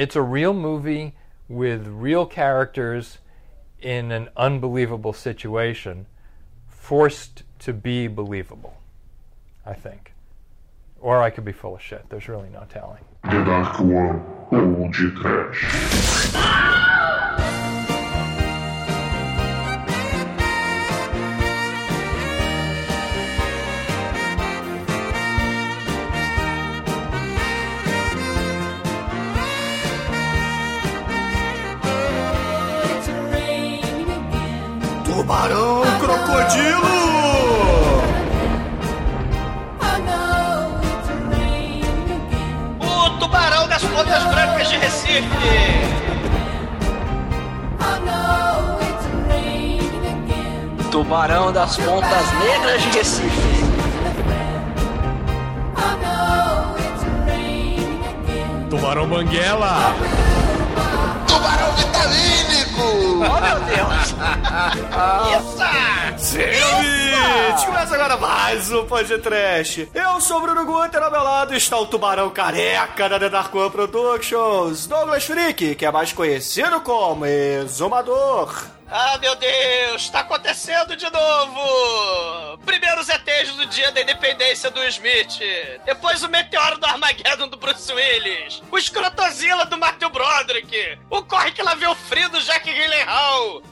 It's a real movie with real characters in an unbelievable situation, forced to be believable, I think. Or I could be full of shit. There's really no telling. Tubarão crocodilo! O tubarão das pontas brancas de Recife! Tubarão das Pontas Negras de Recife. Tubarão Banguela. Tubarão vitamínico! Oh, meu Deus! Isso! Gente, começa agora mais um podcast. Eu sou o Bruno Guter, ao meu lado está o tubarão careca da The Dark One Productions, Douglas Freak, que é mais conhecido como Exumador. Ah, meu Deus, tá acontecendo de novo! Primeiro os ETs do dia da independência do Smith, depois o meteoro do Armageddon do Bruce Willis, o escrotozilla do Matthew Broderick, o corre que lá vê o frio do Jack Gyllenhaal.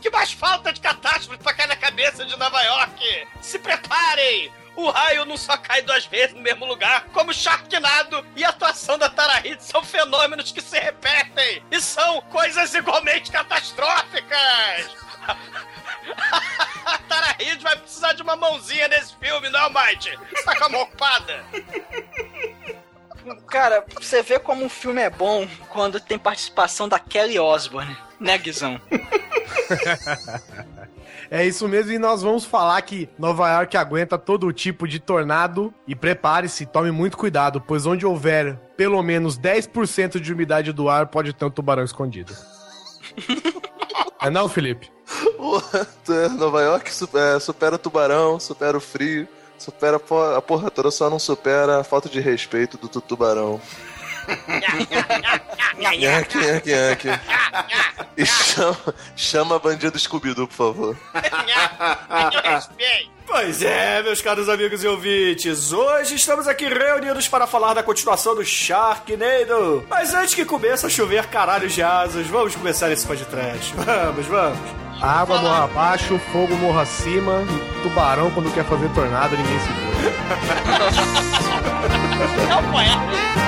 Que mais falta de catástrofe pra cair na cabeça de Nova York? Se preparem! O raio não só cai duas vezes no mesmo lugar, como Sharknado e a atuação da Tara Reid são fenômenos que se repetem e são coisas igualmente catastróficas. A Tara Reid vai precisar de uma mãozinha nesse filme, não, Mike? Você tá com a mão ocupada? Cara, você vê como um filme é bom quando tem participação da Kelly Osbourne, né, Guizão? É isso mesmo, e nós vamos falar que Nova York aguenta todo tipo de tornado. E prepare-se, tome muito cuidado, pois onde houver pelo menos 10% de umidade do ar, pode ter um tubarão escondido. é não, Felipe? Nova York su- é, supera o tubarão, supera o frio, supera a po- a porra toda, só não supera a falta de respeito do tu- tubarão. Nhaque, nhaque, nhaque. E chama, chama bandido Scooby-Doo, por favor. Pois é, meus caros amigos e ouvintes, hoje estamos aqui reunidos para falar da continuação do Sharknado. Mas antes que comece a chover caralhos de asas, vamos começar esse podcast. Vamos, vamos. A água morra abaixo, fogo morra acima, tubarão quando quer fazer tornado, ninguém segura. É um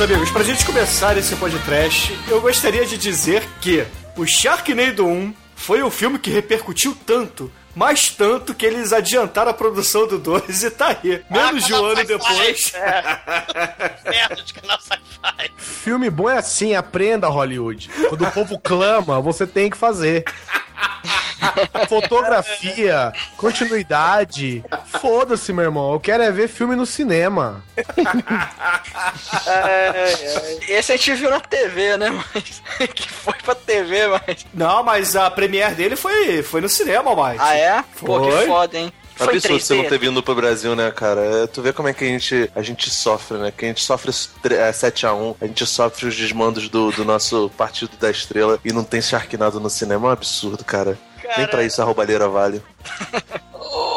meus amigos, pra gente começar esse podcast, eu gostaria de dizer que o Sharknado 1 foi um filme que repercutiu tanto, mais tanto que eles adiantaram a produção do 2 e tá aí. Menos de um ano depois. Perto de canal Filme bom é assim, aprenda Hollywood. Quando o povo clama, você tem que fazer. Fotografia, continuidade. Foda-se, meu irmão. Eu quero é ver filme no cinema. Esse a gente viu na TV, né? Mas. que foi pra TV, mas. Não, mas a premiere dele foi, foi no cinema, Mike. Ah, é? Pô, que Foi. foda, hein? Foi Absurdo você não 3D. ter vindo pro Brasil, né, cara? É, tu vê como é que a gente, a gente sofre, né? Que a gente sofre tre- é, 7x1, a gente sofre os desmandos do, do nosso Partido da Estrela e não tem Sharknado no cinema. É um absurdo, cara. Nem Cara. pra isso a roubalheira vale.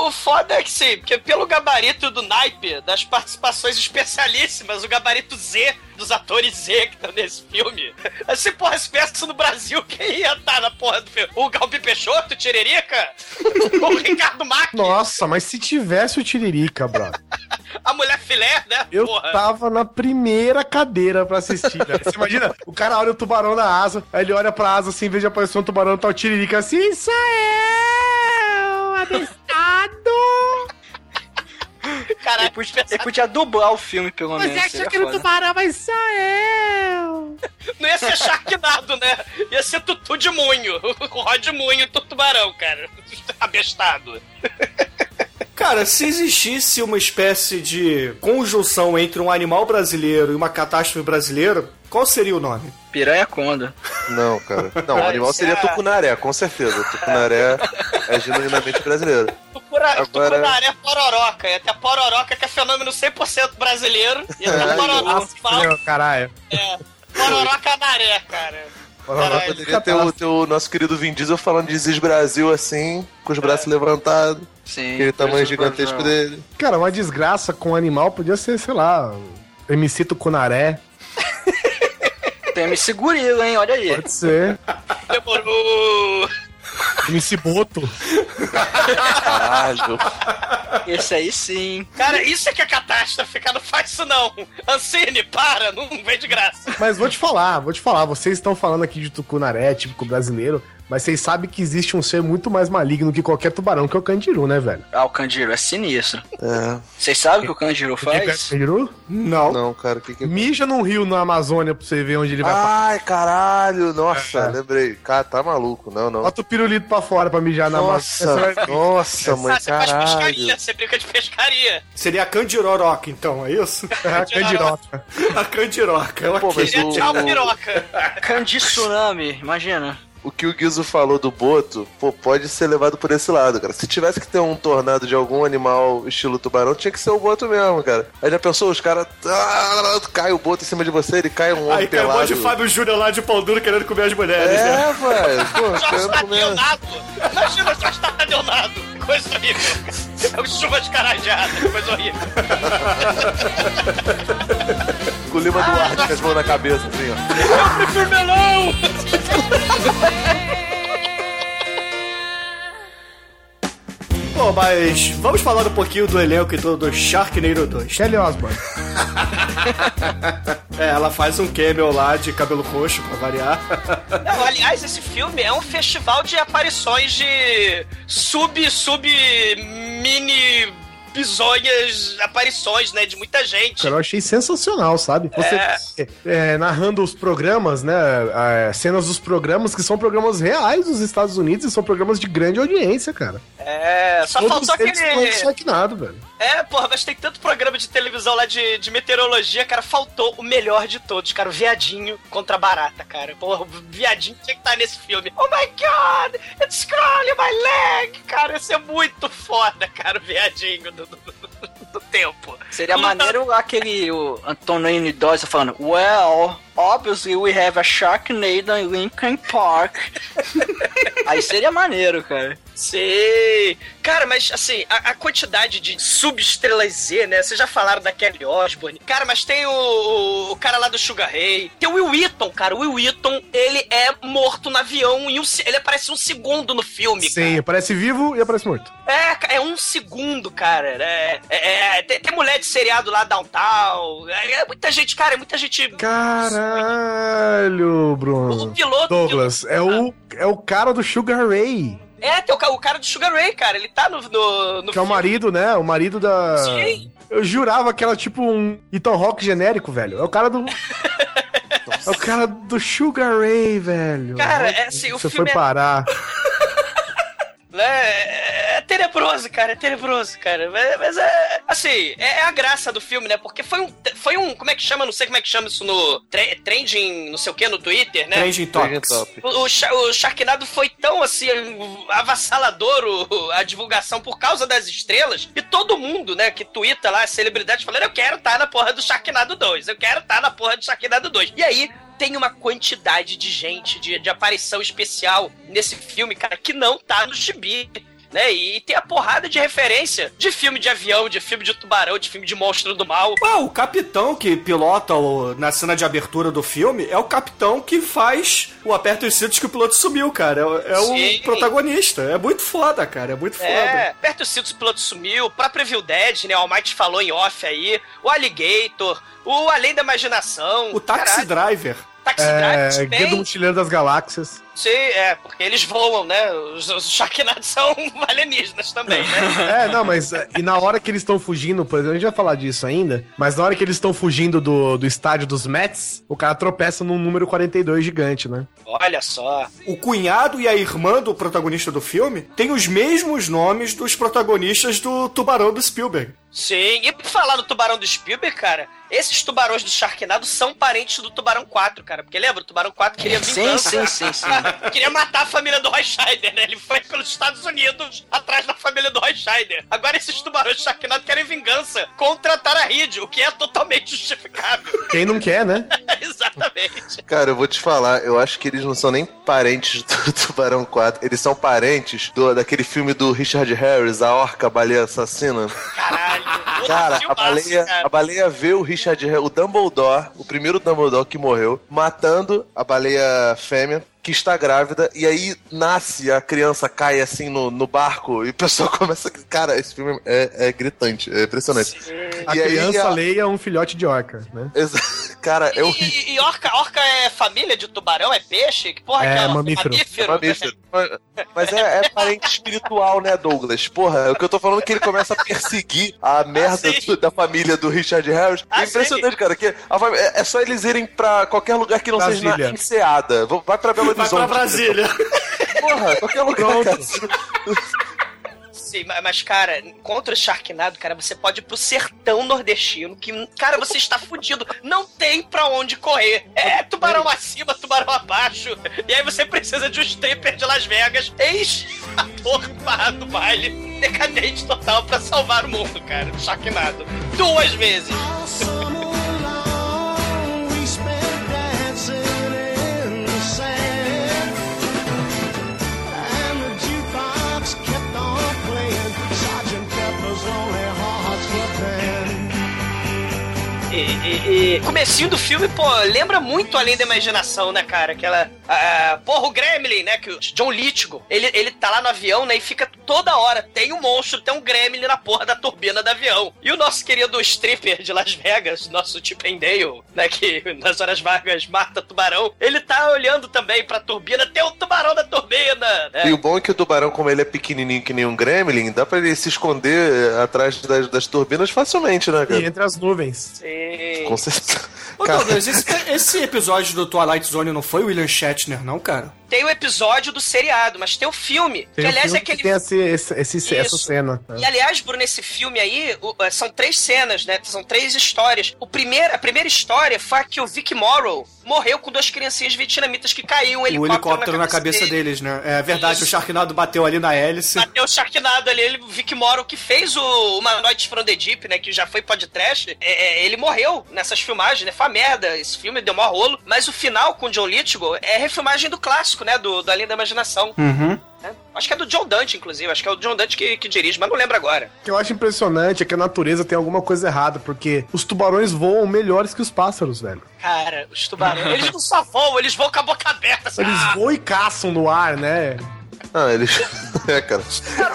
O foda é que sim, porque pelo gabarito do naipe, das participações especialíssimas, o gabarito Z dos atores Z que estão nesse filme. Assim, porra, se tivesse no Brasil, quem ia estar na porra do filme? O Galbi Peixoto, o Tiririca? o Ricardo Mack? Nossa, mas se tivesse o Tiririca, brother. A mulher filé, né? Eu porra. tava na primeira cadeira pra assistir, velho. Você imagina? O cara olha o tubarão na asa, aí ele olha pra asa assim, de aparecer um tubarão, tá o Tiririca assim, isso é abestado! Caralho, Ele podia, ele podia dublar o filme, pelo Você menos. acha seria que era o foda. tubarão, mas sou eu! não ia ser Sharknado, né? Ia ser Tutu de Munho. Rod Munho tubarão, cara. Abestado. Cara, se existisse uma espécie de conjunção entre um animal brasileiro e uma catástrofe brasileira, qual seria o nome? Piranha Conda. Não, cara. Não, o Ah, animal seria é- tucunaré, com certeza. Tucunaré é genuinamente brasileiro. Tucura, Agora- Tucunaré Pororoca. Ia ter a Pororoca, que é fenômeno 100% brasileiro. Ia ter a Caralho. Pororoca. Caralho. É. Pororoca Naré, cara. Caralho. Poderia ter o, ter o nosso querido Vin Diesel falando de Zis Brasil assim, com os braços levantados, Sim. aquele tamanho gigantesco Brown. dele. Cara, uma desgraça com um animal podia ser, sei lá, MC Tucunaré. Tem MC Gorila, hein? Olha aí. Pode ser. Demorou. MC Boto. Caralho. Esse aí sim. Cara, isso é que é catástrofe, cara. Não faz isso não. Ancine, para. Não vem de graça. Mas vou te falar, vou te falar. Vocês estão falando aqui de tucunaré, típico brasileiro, mas vocês sabem que existe um ser muito mais maligno que qualquer tubarão, que é o candiru, né, velho? Ah, o Candiru é sinistro. É. Vocês sabem o que o Candiru O é faz? candiru? Não. Não, cara, o que que. Mija num rio na Amazônia pra você ver onde ele vai. Ai, caralho, nossa, É. lembrei. Cara, tá maluco, não, não. Bota o pirulito pra fora pra mijar na Nossa, Amazônia. Vai ver. nossa, mãe, Ah, você faz caralho. pescaria. Você brinca de pescaria. Seria a Candiroroca, então, é isso? É, candiroca. a Candiroca, ok. Pô, mas Seria o- tchau, piroca. Candi Tsunami, imagina. O que o Guizo falou do Boto, pô, pode ser levado por esse lado, cara. Se tivesse que ter um tornado de algum animal estilo tubarão, tinha que ser o Boto mesmo, cara. Aí já pensou, os caras. Ah, cai o Boto em cima de você, ele cai um homem Aí caiu um pelado. monte de Fábio Júnior lá de pau duro querendo comer as mulheres, né? É, velho. Pô, Jorge. Tadionado. Imagina o Jorge Tadionado. Coisa horrível. É o chuva de carajada. Coisa horrível. Com o Lima Duarte com as mãos na cabeça, assim, ó. Prefiro melão. Bom, mas vamos falar um pouquinho do elenco e todo do Sharknado 2. Kelly Osbourne. É, ela faz um cameo lá de cabelo roxo, pra variar. Não, aliás, esse filme é um festival de aparições de sub, sub, mini bizonhas aparições, né? De muita gente. Cara, eu achei sensacional, sabe? Você é, narrando os programas, né? é, cenas dos programas que são programas reais dos Estados Unidos e são programas de grande audiência, cara. É, só Todos faltou aquele. são Sharknado, velho. É, porra, mas tem tanto programa de televisão lá de, de meteorologia, cara. Faltou o melhor de todos, cara. O viadinho contra a barata, cara. Porra, o viadinho tinha que estar nesse filme. Oh my god, it's crawling my leg, cara. Isso é muito foda, cara, o viadinho do, do, do- tempo. Seria tá- maneiro aquele o Antonio Dawson falando Well, obviously we have a Sharknado in Lincoln Park. Aí seria maneiro, cara. Sei. Cara, mas assim, a, a quantidade de subestrelas Z, né? Vocês já falaram da Kelly Osbourne. Cara, mas tem o, o, o cara lá do Sugar Ray. Tem o Will Wheaton, cara. O Will Wheaton, ele é morto no avião em um, ele aparece um segundo no filme, Sim, aparece vivo e aparece morto. É, é um segundo, cara. É, é, é, tem, tem mulher de seriado lá, Downtown. É, é muita gente, cara, é muita gente. Caralho, O Bruno. piloto. Douglas, é o, é o cara do Sugar Ray, É, tem o, ca- o cara do Sugar Ray, cara. Ele tá no. no, no que é o marido, né? O marido da. Sim. Eu jurava que era tipo um Ethan Rock genérico, velho. É o cara do. É o cara do Sugar Ray, velho. Cara, é assim, o Você filme foi é- parar. Né? É, é tenebroso, cara, é tenebroso, cara. Mas, mas é, assim, é, é a graça do filme, né? Porque foi um, foi um, como é que chama? Não sei como é que chama isso no tre- trending, não sei o que, no Twitter, né? Trending Topics. Top. O, o, o Sharknado foi tão, assim, avassalador o- a divulgação por causa das estrelas. E todo mundo, né, que twitta lá, celebridades, falando, eu quero estar na porra do Sharknado 2. Eu quero estar na porra do Sharknado 2. E aí, tem uma quantidade de gente, de, de aparição especial nesse filme, cara, que não tá no gibi. Né? E tem a porrada de referência de filme de avião, de filme de tubarão, de filme de monstro do mal. Ah, o capitão que pilota o, na cena de abertura do filme é o capitão que faz o aperto os cintos que o piloto sumiu, cara. É, é o protagonista. É muito foda, cara. É muito foda. É, aperta os cintos, o piloto sumiu, o próprio Evil Dead, né? O Almighty falou em off aí, o Alligator, o Além da Imaginação. O Taxi caralho, Driver. Taxi É, Driver Guia do. Mochileiro das Galáxias. Sim, é, porque eles voam, né? Os, os Sharknados são alienígenas também, né? É, não, mas é, e na hora que eles estão fugindo, por exemplo, a gente vai falar disso ainda, mas na hora que eles estão fugindo do, do estádio dos Mets, o cara tropeça num número 42 gigante, né? Olha só. O cunhado e a irmã do protagonista do filme têm os mesmos nomes dos protagonistas do Tubarão do Spielberg. Sim, e por falar no tubarão do Spielberg, cara, esses tubarões do Sharknado são parentes do Tubarão 4, cara. Porque lembra, o Tubarão 4 queria Sim, vingança. sim, sim, queria matar a família do Roy Scheider, né? Ele foi pelos Estados Unidos atrás da família do Roy Scheider. Agora esses tubarões do Sharknado querem vingança contra a Tara Reid, o que é totalmente justificável. Quem não quer, né? Exatamente. Cara, eu vou te falar, eu acho que eles não são nem parentes do Tubarão 4, eles são parentes do, daquele filme do Richard Harris, A Orca, a Baleia Assassina. Caralho. Cara, a baleia, cara. a baleia vê o Richard Harris, o Dumbledore, o primeiro Dumbledore que morreu, matando a baleia fêmea. Que está grávida, e aí nasce, a criança cai assim no, no barco, e o pessoal começa. a- Cara, esse filme é, é gritante, é impressionante. A E aí, criança a- leia um filhote de orca, né? Cara, é horrível. E, e orca, orca é família de tubarão? É peixe? Que porra É, que é mamífero. É mamífero. Mas- é, é parente espiritual, né, Douglas? Porra, o que eu tô falando é que ele começa a perseguir a merda sim. do- da família do Richard Harris. Ah, é impressionante, cara. Que é, é só eles irem pra qualquer lugar que não seja Brasília. na enseada. Vai pra Belo Vai Horizonte. pra Brasília. Porra, qualquer lugar, Pronto. cara. Sim, ma- mas, cara, contra o Sharknado, cara, você pode ir pro sertão nordestino, que, cara, você está fudido. Não tem pra onde correr. É tubarão acima, tubarão abaixo. E aí você precisa de um stripper de Las Vegas, ex-ator barra do baile, decadente total pra salvar o mundo, cara, do Sharknado. Duas vezes. E, e- e comecinho do filme, pô, lembra muito Além da Imaginação, né, cara? Aquela. ah, porra, o Gremlin, né? Que o John Lithgow, ele, ele tá lá no avião, né? E fica toda hora. Tem um monstro, tem um Gremlin na porra da turbina do avião. E o nosso querido stripper de Las Vegas, nosso Chip and Dale, né? Que nas horas vagas mata tubarão, ele tá olhando também pra turbina. Tem o tubarão da turbina, né? E o bom é que o tubarão, como ele é pequenininho que nem um gremlin, dá pra ele se esconder eh, atrás das, das turbinas facilmente, né, E cara? entre as nuvens. Sim. Com certeza. Ô, Cara, Douglas, esse, esse episódio do Twilight Zone não foi o William Shatner, não, cara? Tem o episódio do seriado, mas tem o filme. Tem que aliás filme é aquele que tem esse, esse, esse- essa cena. né? E aliás, Bruno, nesse filme aí, o- eh, são três cenas, né? São três histórias. O primeiro, a primeira história foi a que o Vic Morrow morreu com duas criancinhas vietnamitas que caiu um O helicóptero, helicóptero na cabeça dele. deles, né? É verdade, Isso. o Sharknado bateu ali na hélice. Bateu o Sharknado ali, ele, o Vic Morrow, que fez o Humanoid from the Deep, né? Que já foi podcast. É, é, ele morreu nessas filmagens, né? Foi uma merda. Esse filme deu maior rolo. Mas o final com o John Lithgow é refilmagem do clássico, né? Do, do Além da Imaginação. Uhum. né? Acho que é do John Dante, inclusive. Acho que é o John Dante que, que dirige, mas não lembro agora. O que eu acho impressionante é que a natureza tem alguma coisa errada, porque os tubarões voam melhores que os pássaros, velho. Cara, os tubarões, eles não só voam, eles voam com a boca aberta. Assim, Eles ah, voam e caçam no ar, né? Ah, eles. É, cara.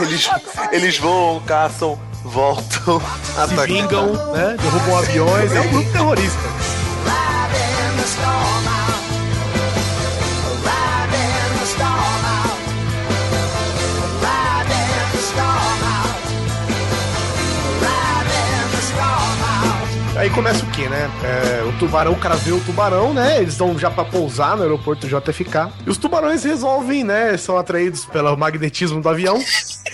Eles, eles voam, caçam, voltam, Se atacam. vingam, né? Derrubam aviões. É um grupo terrorista. Aí começa o que, né? É, o tubarão, o cara vê o tubarão, né? Eles estão já pra pousar no aeroporto JFK. E os tubarões resolvem, né? São atraídos pelo magnetismo do avião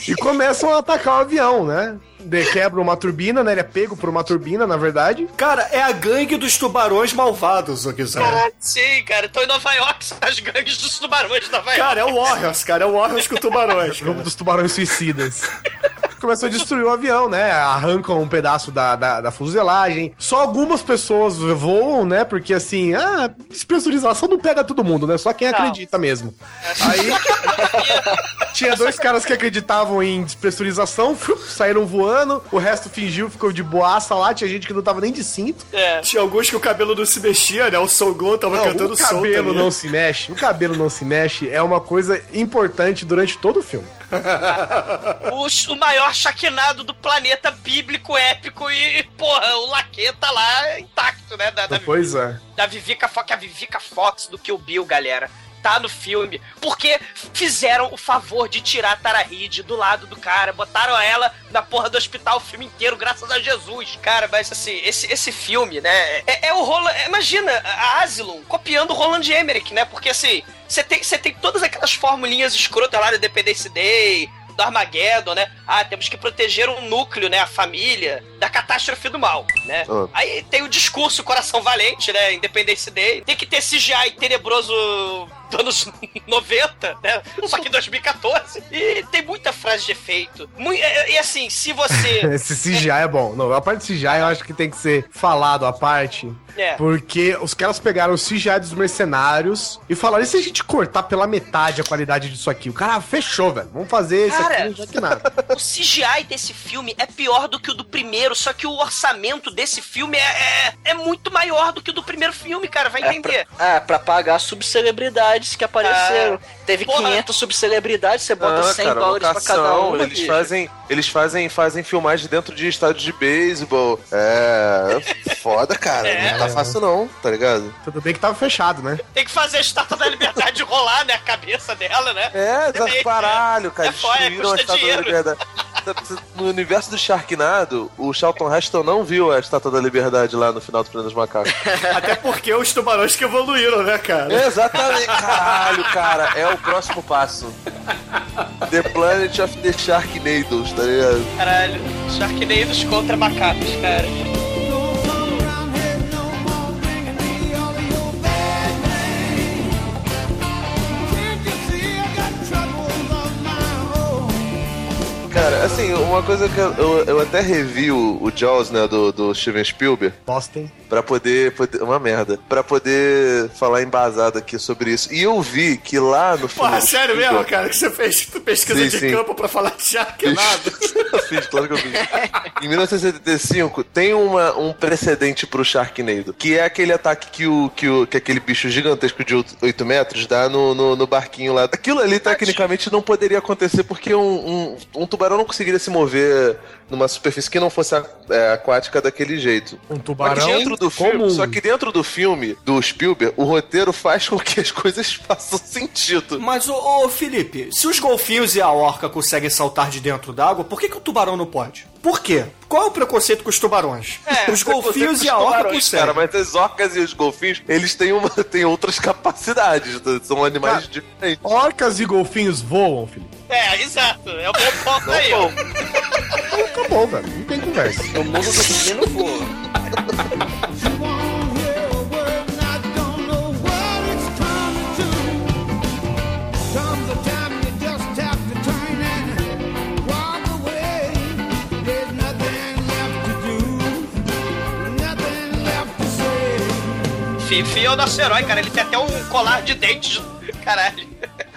e começam a atacar o avião, né? De, quebram uma turbina, né? Ele é pego por uma turbina, na verdade. Cara, é a gangue dos tubarões malvados, o quiser. Caralho, sim, cara. Tô em Nova York, as gangues dos tubarões de Nova York. Cara, é o Warriors, cara. É o Warriors com tubarões. Grupo dos tubarões suicidas. Começou a destruir o avião, né? Arrancam um pedaço da, da, da fuselagem. Só algumas pessoas voam, né? Porque assim, ah, despressurização não pega todo mundo, né? Só quem acredita mesmo. Aí, Tinha dois caras que acreditavam em despressurização, saíram voando, o resto fingiu, ficou de boaça lá, tinha gente que não tava nem de cinto. É. Tinha alguns que o cabelo não se mexia, né? O Soul Glow tava Não, cantando o cabelo não se mexe, o cabelo não se mexe é uma coisa importante durante todo o filme. O, o maior chaquinado do planeta bíblico épico e, porra, o Laqueta lá intacto, né? Da, da, Pois é. da Vivica Fox, a Vivica Fox do Kill Bill, galera. Tá no filme. Porque fizeram o favor de tirar a Tara Reid do lado do cara. Botaram ela na porra do hospital o filme inteiro, graças a Jesus. Cara, mas assim, esse, esse filme, né? É, é o Roland. Imagina a Asylum copiando o Roland Emmerich, né? Porque assim, você tem, tem todas aquelas formulinhas escrotas lá da Independence Day. Do Armageddon, né? Ah, temos que proteger um núcleo, né? A família, da catástrofe do mal, né? Ah. Aí tem o discurso Coração Valente, né? Independence Day. Tem que ter CGI tenebroso anos 90, né? Só que em 2014. E tem muita frase de efeito. E, assim, se você. Esse CGI é bom. Não, a parte de CGI eu acho que tem que ser falado à parte. É. Porque os caras pegaram o CGI dos mercenários e falaram: e se a gente cortar pela metade a qualidade disso aqui? O cara, fechou, velho. Vamos fazer isso Cara, aqui, já que nada. O CGI desse filme é pior do que o do primeiro, só que o orçamento desse filme é, é, é muito maior do que o do primeiro filme, cara. Vai É entender. pra, ah, pra pagar subcelebridades que apareceram. Teve porra. 500 subcelebridades, você bota Ah, 100 cara, dólares pra cada locação, um. Eles fazem, eles fazem, fazem filmagem dentro de estádios de beisebol. É. Foda, cara. É. Não tá fácil, não, tá ligado? Tudo bem que tava fechado, né? Tem que fazer a estátua da liberdade rolar, né? A cabeça dela, né? É, É, caralho, cara. é foda, custa estátua da dinheiro. No universo do Sharknado, o Charlton Heston não viu a estátua da liberdade lá no final do Planeta dos Macacos. Até porque os tubarões que evoluíram, né, cara? Exatamente, caralho, cara. É o próximo passo. The Planet of the Sharknados, tá ligado? Caralho, Sharknados contra macacos, cara. Assim, uma coisa que eu, eu, eu até revi o, o Jaws, né, do, do Steven Spielberg, Boston. pra poder, poder. Uma merda. Pra poder falar embasado aqui sobre isso. E eu vi que lá no Porra, filme- sério mesmo, cara, que você fez pesquisa Sim, de sim. campo pra falar de Sharknado? Eu fiz, claro que eu fiz. Em 1975, tem uma, um precedente pro Sharknado, que é aquele ataque que, o, que, o, que aquele bicho gigantesco de 8 metros dá no, no, no barquinho lá. Aquilo ali, tecnicamente, não poderia acontecer porque um, um, um tubarão não conseguiria se mover numa superfície que não fosse a- é, aquática daquele jeito. Um Só que tubarão dentro do filme, comum. só que dentro do filme do Spielberg, o roteiro faz com que as coisas façam sentido. Mas, ô, ô, Felipe, se os golfinhos e a orca conseguem saltar de dentro d'água, por que, que o tubarão não pode? Por quê? Qual é o preconceito com os tubarões? É, os golfinhos Os e a orca conseguem. Cara, mas as orcas e os golfinhos, eles têm, uma, têm outras capacidades. tá? São animais Ah. diferentes. Orcas e golfinhos voam, Felipe. É, exato. É o bom ponto aí, acabou, velho. Não tem conversa. No mundo do menino voa. Fifi é o nosso herói, cara. Ele tem até um colar de dentes. Caralho.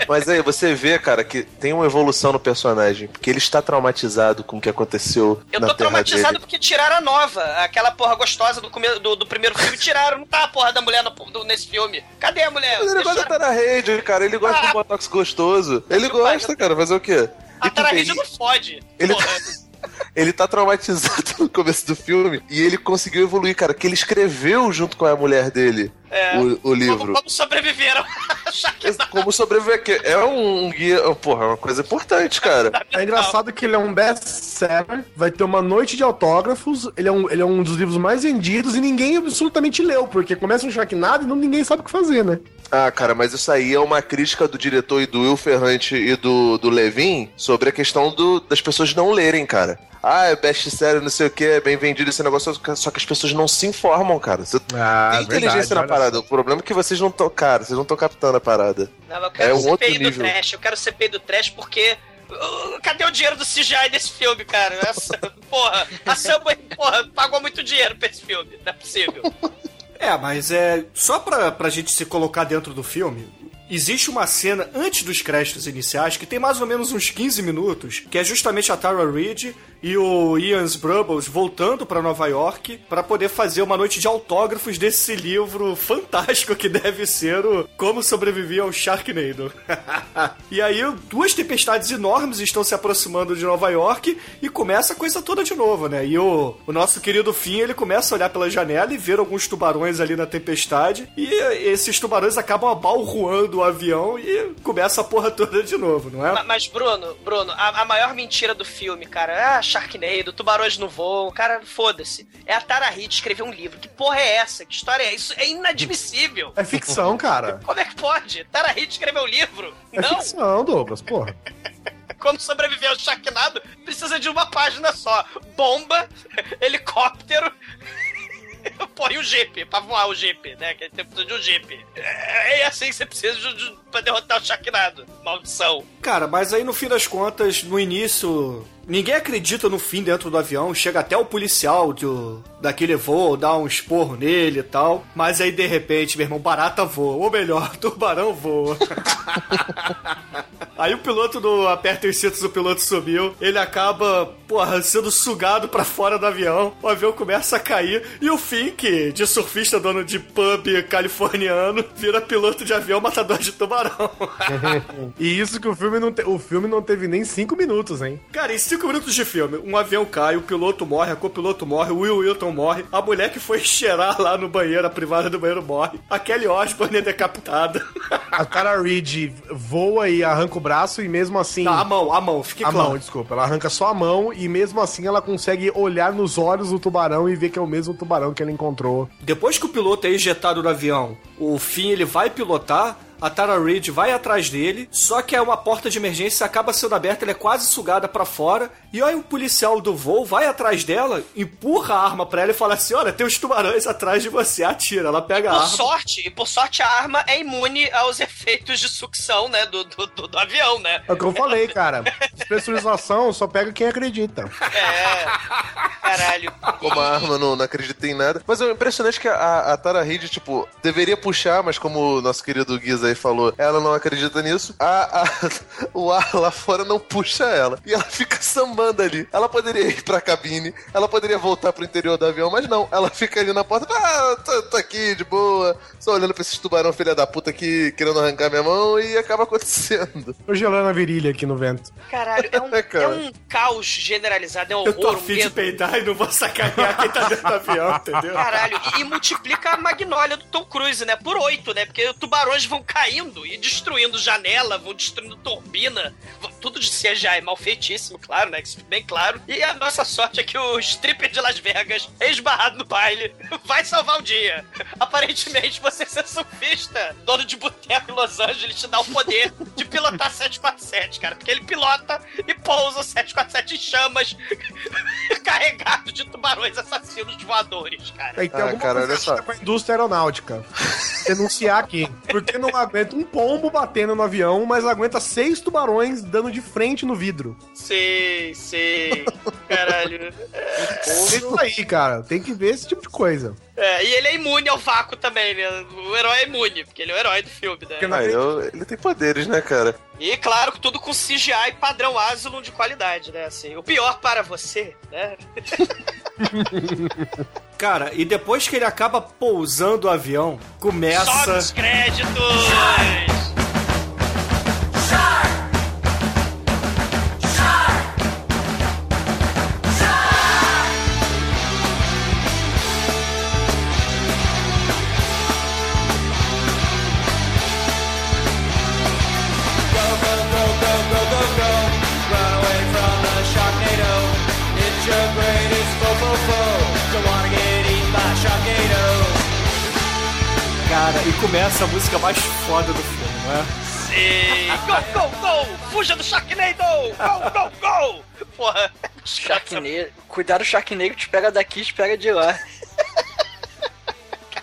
Mas aí, você vê, cara, que tem uma evolução no personagem. Porque ele está traumatizado com o que aconteceu Eu na tô terra traumatizado dele. porque tiraram a nova. Aquela porra gostosa do, come- do, do primeiro filme. Tiraram. Não tá a porra da mulher no- do- nesse filme. Cadê a mulher? Mas ele gosta Deixaram- da Tara Reid, cara. Ele gosta Ah. do Botox gostoso. Ele gosta, cara. Fazer o quê? A E, Tara tipo, Reid ele- não fode. ele-. Ele tá traumatizado no começo do filme e ele conseguiu evoluir, cara, que ele escreveu junto com a mulher dele É. o, o Como, livro. como sobreviveram? Sharknado. Como sobreviver, que é um, guia, porra, é uma coisa importante, cara. É engraçado que ele é um best-seller, vai ter uma noite de autógrafos, ele é, um, ele é um dos livros mais vendidos e ninguém absolutamente leu, porque começa um Sharknado e não, ninguém sabe o que fazer, né? Ah, cara, mas isso aí é uma crítica do diretor e do Will Ferrante e do, do Levin sobre a questão do, das pessoas não lerem, cara. Ah, é best-seller, não sei o que, é bem vendido esse negócio, só que as pessoas não se informam, cara. Você Ah, tem inteligência na parada. O problema é que vocês não estão, cara, vocês não estão captando a parada. Não, eu quero É um ser outro do nível. trash. Eu quero CPI do trash porque. uh, Cadê o dinheiro do CGI desse filme, cara? Essa- porra, a Subway, porra, pagou muito dinheiro pra esse filme. Não é possível. É, mas é. Só pra, pra gente se colocar dentro do filme, existe uma cena antes dos créditos iniciais que tem mais ou menos uns 15 minutos, que é justamente a Tara Reid e o Ian Brubbles voltando para Nova York para poder fazer uma noite de autógrafos desse livro fantástico que deve ser o Como Sobreviver ao Sharknado. e aí duas tempestades enormes estão se aproximando de Nova York e começa a coisa toda de novo, né? E o, o nosso querido Finn, ele começa a olhar pela janela e ver alguns tubarões ali na tempestade e esses tubarões acabam abalroando o avião e começa a porra toda de novo, não é? Ma- Mas, Bruno, Bruno, a, a maior mentira do filme, cara, ah, Sharknado, tubarões no voo, cara, foda-se. É a Tara Reid escrever um livro. Que porra é essa? Que história é isso? É inadmissível. É ficção, cara. Como é que pode? Tara Reid escreveu um livro? É Não, ficção, Douglas, porra. como sobreviver ao Sharknado precisa de uma página só. Bomba, helicóptero... Põe o Jeep, pra voar o Jeep, né? Que você precisa de um Jeep. É, é assim que você precisa de, de, pra derrotar o Sharknado. Maldição. Cara, mas aí no fim das contas, no início, ninguém acredita no fim dentro do avião. Chega até o policial do, daquele voo, dá um esporro nele e tal. Mas aí de repente, meu irmão, barata voa. Ou melhor, tubarão voa. aí o piloto do aperta os cintos, o piloto subiu. Ele acaba, porra, sendo sugado pra fora do avião. O avião começa a cair. E o Fink, de surfista, dono de pub californiano, vira piloto de avião matador de tubarão. E isso que o filme não te... o filme não teve nem cinco minutos, hein? Cara, em cinco minutos de filme, um avião cai, o piloto morre, a copiloto morre, o Will Wilton morre, a mulher que foi cheirar lá no banheiro, a privada do banheiro morre, a Kelly Osbourne é decapitada. A Tara Reid voa e arranca o braço e mesmo assim. Tá, a mão, a mão, fique a claro. mão, desculpa. Ela arranca só a mão e mesmo assim ela consegue olhar nos olhos do tubarão e ver que é o mesmo tubarão que ele encontrou. Depois que o piloto é ejetado do avião, o Finn ele vai pilotar, a Tara Reid vai atrás dele, só que é uma porta de emergência acaba sendo aberta, ela é quase sugada pra fora, e aí o policial do voo vai atrás dela, empurra a arma pra ela e fala assim: Olha, tem os tubarões atrás de você, atira. Ela pega a Por arma. sorte, e por sorte a arma é imune aos efeitos de sucção, né, do, do, do- do avião, né? É o que eu falei, cara. Despressurização só pega quem acredita. É. Caralho. Como a arma não, não acredita em nada. Mas é impressionante que a, a Tara Reid, tipo, deveria puxar, mas como o nosso querido Guiz aí falou, ela não acredita nisso. A, a- o ar lá fora não puxa ela. E ela fica sambando ali. Ela poderia ir pra cabine, ela poderia voltar pro interior do avião, mas não. Ela fica ali na porta. Ah, tô, tô aqui de boa. Só olhando pra esses tubarão filha da puta aqui querendo arrancar minha mão e acaba acontecendo. Tô gelando a virilha aqui no vento. Caralho, é um, É, cara. é um caos generalizado, é um Eu tô horror, um afim de peidar e não vou sacanear quem tá dentro do avião, entendeu? Caralho, e, e multiplica a magnólia do Tom Cruise, né? Por oito, né? Porque tubarões vão caindo e destruindo janela, vão destruindo turbina. vão- Tudo de CGI mal feitíssimo, claro, né? Isso bem claro. E a nossa sorte é que o stripper de Las Vegas, esbarrado no baile, vai salvar o dia. Aparentemente, você ser surfista, dono de boteco em Los Angeles, te dá o poder de pilotar 747, cara. Porque ele pilota e pousa o 747 em chamas, carregado de tubarões assassinos voadores, cara. Tem Ah, alguma cara, coisa olha só. errada com a indústria aeronáutica. Denunciar aqui. Porque não aguenta um pombo batendo no avião, mas aguenta seis tubarões dando de frente no vidro. Sei, sei. Caralho. Isso aí, cara. Tem que ver esse tipo de coisa. É, e ele é imune ao vácuo também, né? O herói é imune, porque ele é o herói do filme, né? Porque na- Ah, ele, ele tem poderes, né, cara? E claro, tudo com CGI padrão Asylum de qualidade, né? Assim, o pior para você, né? Cara, e depois que ele acaba pousando o avião, começa. Sobe os créditos! Cara, e começa a música mais foda do filme, não é? Sim! Go, go, go! Fuja do Sharknado! Go, go, go! Porra, Sharknado. Cuidado, o Sharknado te pega daqui e te pega de lá.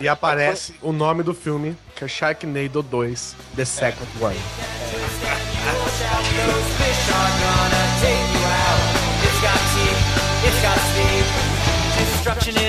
E aparece o nome do filme, que é Sharknado 2, The Second One. Destruction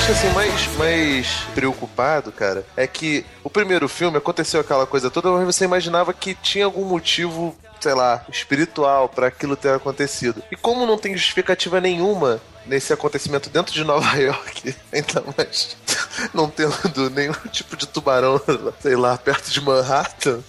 deixa assim mais, mais preocupado, cara, é que o primeiro filme aconteceu aquela coisa toda, mas você imaginava que tinha algum motivo sei lá, espiritual pra aquilo ter acontecido. E como não tem justificativa nenhuma nesse acontecimento dentro de Nova York, ainda mais não tendo nenhum tipo de tubarão, sei lá, perto de Manhattan.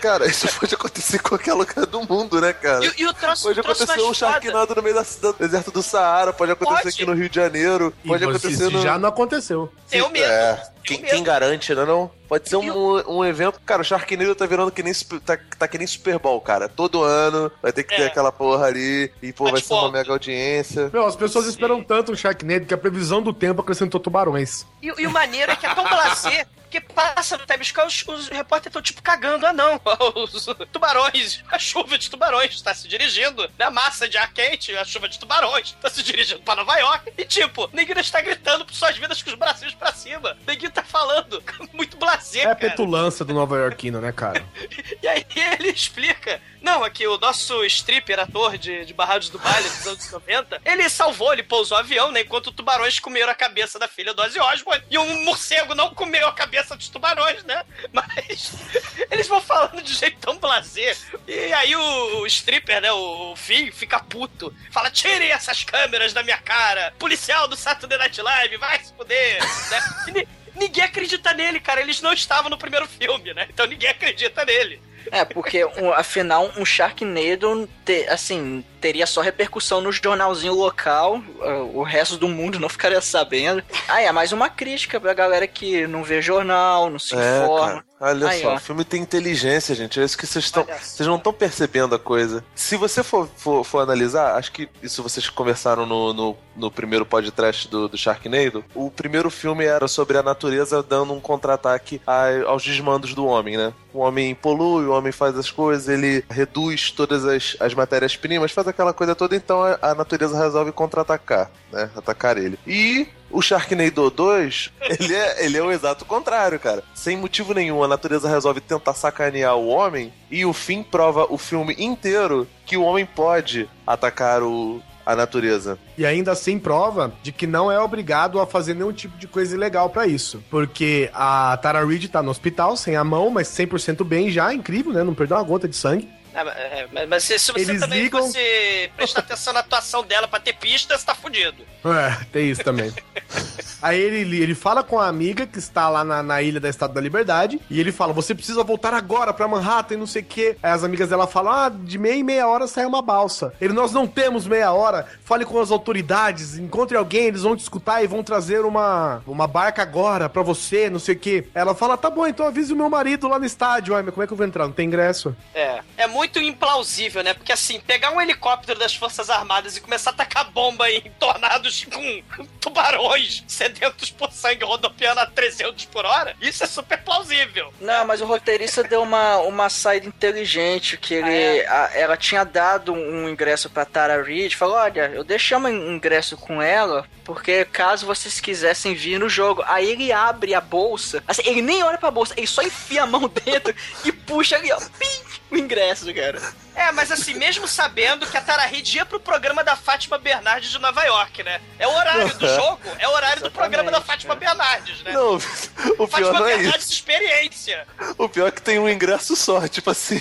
Cara, isso pode acontecer em qualquer lugar do mundo, né, cara? E, e o troço, Pode acontecer um Sharknado no meio da, do deserto do Saara, pode acontecer Pode. aqui no Rio de Janeiro, E pode você- acontecer isso no. já não aconteceu. Tenho medo. É, quem, quem garante, né não? Pode ser um, um evento. Cara, o Sharknado tá virando que nem Super- tá, tá que nem Super Bowl, cara. Todo ano vai ter que ter É. aquela porra ali e pô, Mas vai ser uma mega audiência. Meu, as pessoas esperam tanto o Sharknado que a previsão do tempo acrescentou tubarões. E, e o maneiro é que é tão blasé que passa no Times Square, os, os repórteres estão tipo cagando. Ah, não. Os tubarões, a chuva de tubarões está se dirigindo, né? A massa de ar quente, a chuva de tubarões está se dirigindo para Nova York. E tipo, ninguém está gritando por suas vidas com os bracinhos pra cima. Ninguém tá falando. Muito blasé, É a cara. petulância do Nova Yorkino, né, cara? E aí ele explica. Não, aqui o nosso stripper, ator de, de Barrados do Baile dos anos 90, ele salvou, ele pousou o avião, né? Enquanto tubarões comeram a cabeça da filha do Ozzy Osbourne. E um morcego não comeu a cabeça dos tubarões, né? Mas eles vão falando de jeito tão blasé. E aí o, o stripper, né? O, o Finn fica puto. Fala, tirem essas câmeras da minha cara. Policial do Saturday Night Live, vai se fuder. né? Ni- Ninguém acredita nele, cara. Eles não estavam no primeiro filme, né? Então ninguém acredita nele. É, porque um, afinal um Sharknado, te- assim, teria só repercussão no jornalzinho local, uh, o resto do mundo não ficaria sabendo. Ah, é mais uma crítica pra galera que não vê jornal, não se É, informa. cara. Olha Aí, só, ó. o filme tem inteligência, gente. É isso que vocês estão. Vocês não estão percebendo a coisa. Se você for, for, for analisar, acho que isso vocês conversaram no, no, no primeiro podcast do, do Sharknado. O primeiro filme era sobre a natureza dando um contra-ataque aos desmandos do homem, né? O homem polui, o homem faz as coisas, ele reduz todas as, as matérias-primas, faz aquela coisa toda, então a, a natureza resolve contra-atacar, né? Atacar ele. E o Sharknado 2, ele é, ele é o exato contrário, cara. Sem motivo nenhum, a natureza resolve tentar sacanear o homem e o fim prova o filme inteiro que o homem pode atacar o, a natureza. E ainda assim prova de que não é obrigado a fazer nenhum tipo de coisa ilegal pra isso. Porque a Tara Reid tá no hospital, sem a mão, mas 100% bem já, incrível, né? Não perdeu uma gota de sangue. Ah, mas- é, mas, mas se, se você Eles também ligam- fosse prestar atenção na atuação dela pra ter pista, você tá fudido. É, tem isso também. Aí ele, ele fala com a amiga que está lá na, na ilha da Estátua da Liberdade e ele fala: Você precisa voltar agora pra Manhattan e não sei o quê. Aí as amigas dela falam: Ah, de meia em meia hora sai uma balsa. Ele: Nós não temos meia hora. Fale com as autoridades, encontre alguém, eles vão te escutar e vão trazer uma, uma barca agora pra você, não sei o quê. Ela fala: Tá bom, então avise o meu marido lá no estádio. Ai, mas como é que eu vou entrar? Não tem ingresso. É. É muito implausível, né? Porque assim, pegar um helicóptero das Forças Armadas e começar a tacar bomba em tornados com tubarões sedentos por sangue rodopiando a 300 por hora, isso é super plausível. Não, mas o roteirista deu uma, uma saída inteligente, que ele, a- ela tinha dado um ingresso pra Tara Reid, falou, olha, eu deixei um ingresso com ela, porque caso vocês quisessem vir no jogo. Aí ele abre a bolsa, assim, ele nem olha pra bolsa, ele só enfia a mão dentro e puxa ali, ó, pim, o ingresso, cara. É, mas assim, mesmo sabendo que a Tara Reid ia pro programa da Fátima Bernardes de Nova York, né? É o horário do jogo, é o horário do programa da Fátima Bernardes, né? Não, o pior Fátima não é Bernardes isso. experiência. O pior é que tem um ingresso só, tipo assim.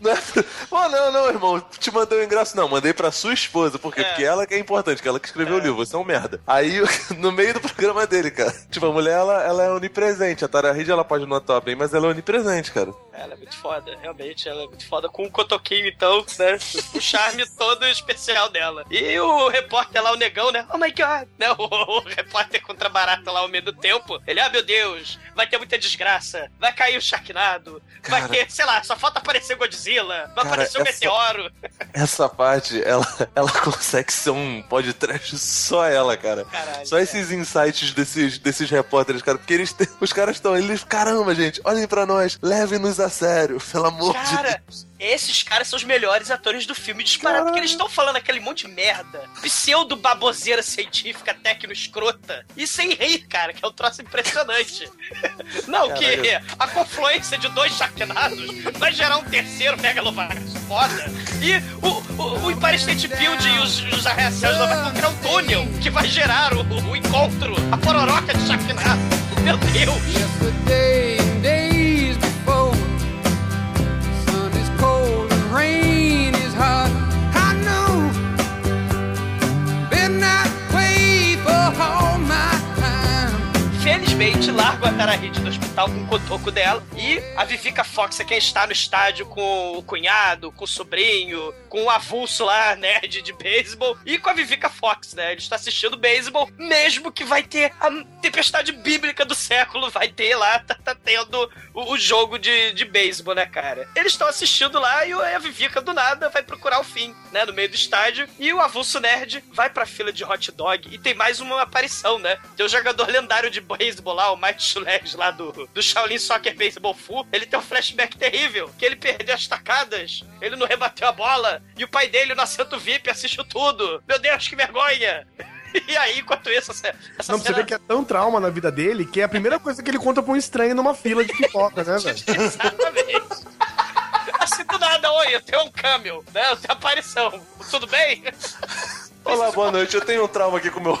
Não é pra... Oh, não, não, irmão. Te mandei o ingresso. Não, mandei pra sua esposa. Por quê? É. Porque ela que é importante, que ela que escreveu o livro. Você é um merda. Aí, no meio do programa dele, cara. Tipo, a mulher, ela, ela é onipresente. A Tara Reid, ela pode não atuar bem, mas ela é onipresente, cara. Ela é muito foda, realmente, ela é muito foda com o cotoquinho, então, né? O charme todo especial dela. E o repórter lá, o negão, né? Oh my god! Né? O, o repórter contra barata lá ao meio do tempo. Ele, ah, meu Deus, vai ter muita desgraça, vai cair o Sharknado, vai ter, sei lá, só falta aparecer Godzilla, vai Cara, aparecer um essa- meteoro. Essa parte, ela, ela consegue ser um podcast só ela, cara. Caralho, Só esses insights desses, desses repórteres, cara. Porque eles têm- os caras estão, eles, caramba, gente, olhem pra nós, levem-nos a sério, pelo amor de Cara, Deus. Esses caras são os melhores atores do filme disparado, porque eles estão falando aquele monte de merda, pseudo baboseira científica, tecno escrota, e sem rir, cara, que é um troço impressionante. Não, que a confluência de dois Sharknados vai gerar um terceiro Megalovax foda, e o, o, o Empire State Building e os, os arranha-céus vão criar um túnel que vai gerar o, o encontro, a pororoca de Sharknado. Meu Deus! I know, been that way for all my time. Largo a Tara do hospital com o cotoco dela. E a Vivica Fox é quem está no estádio com o cunhado, com o sobrinho, com o avulso lá, nerd de beisebol. E com a Vivica Fox, né? Ele está assistindo beisebol, mesmo que vai ter a tempestade bíblica do século. Vai ter lá, tá, tá tendo o, o jogo de, de beisebol, né, cara? Eles estão assistindo lá e a Vivica do nada vai procurar o fim, né? No meio do estádio. E o avulso nerd vai pra fila de hot dog. E tem mais uma aparição, né? Tem o jogador lendário de beisebol lá, o Mike Schuleg lá do, do Shaolin Soccer Baseball Fu. Ele tem um flashback terrível, que ele perdeu as tacadas, ele não rebateu a bola, e o pai dele no assento VIP assistiu tudo. Meu Deus, que vergonha! E aí, enquanto isso, essa, essa Não, pra você cena... ver que é tão trauma na vida dele que é a primeira coisa que ele conta pra um estranho numa fila de pipoca, né, velho? Exatamente. Assim do nada, oi, eu tenho um camel, né? Eu tenho aparição. Tudo bem? Olá, boa noite. Eu tenho um trauma aqui com meu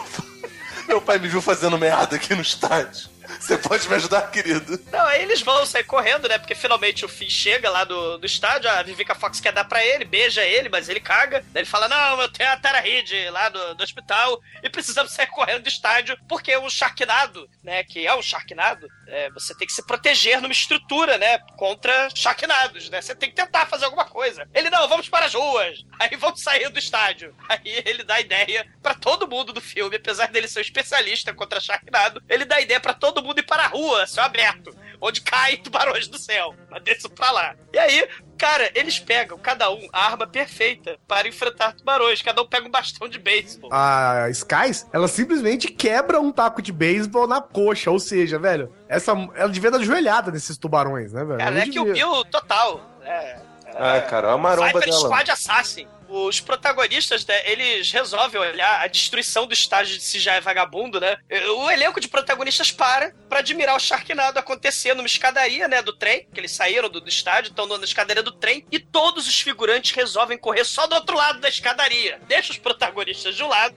Meu pai me viu fazendo merda aqui no estádio. Você pode me ajudar, querido? Não, aí eles vão sair correndo, né? Porque finalmente o Finn chega lá do, do estádio, a Vivica Fox quer dar pra ele, beija ele, mas ele caga. Daí ele fala: Não, eu tenho a Tara Reid lá do, do hospital e precisamos sair correndo do estádio porque o Sharknado, né? Que é um Sharknado, é, você tem que se proteger numa estrutura, né? Contra Sharknados, né? Você tem que tentar fazer alguma coisa. Ele: Não, vamos para as ruas. Aí vamos sair do estádio. Aí ele dá ideia pra todo mundo do filme, apesar dele ser um especialista contra Sharknado, ele dá ideia pra todo mundo ir para a rua, céu aberto, onde caem tubarões do céu. Mas desçam pra lá. E aí, cara, eles pegam, cada um, a arma perfeita para enfrentar tubarões. Cada um pega um bastão de beisebol. A Skies, ela simplesmente quebra um taco de beisebol na coxa, ou seja, velho, essa, ela devia dar joelhada nesses tubarões, né, velho? Cara, Não é que o. Bill total. É, Ah, cara, a maromba Viper dela. Squad Assassin. Os protagonistas, né, eles resolvem olhar a destruição do estádio de Se Já é Vagabundo, né? O elenco de protagonistas para pra admirar o Sharknado acontecer numa escadaria, né, do trem, que eles saíram do, do estádio, estão na escadaria do trem, e todos os figurantes resolvem correr só do outro lado da escadaria. Deixa os protagonistas de um lado,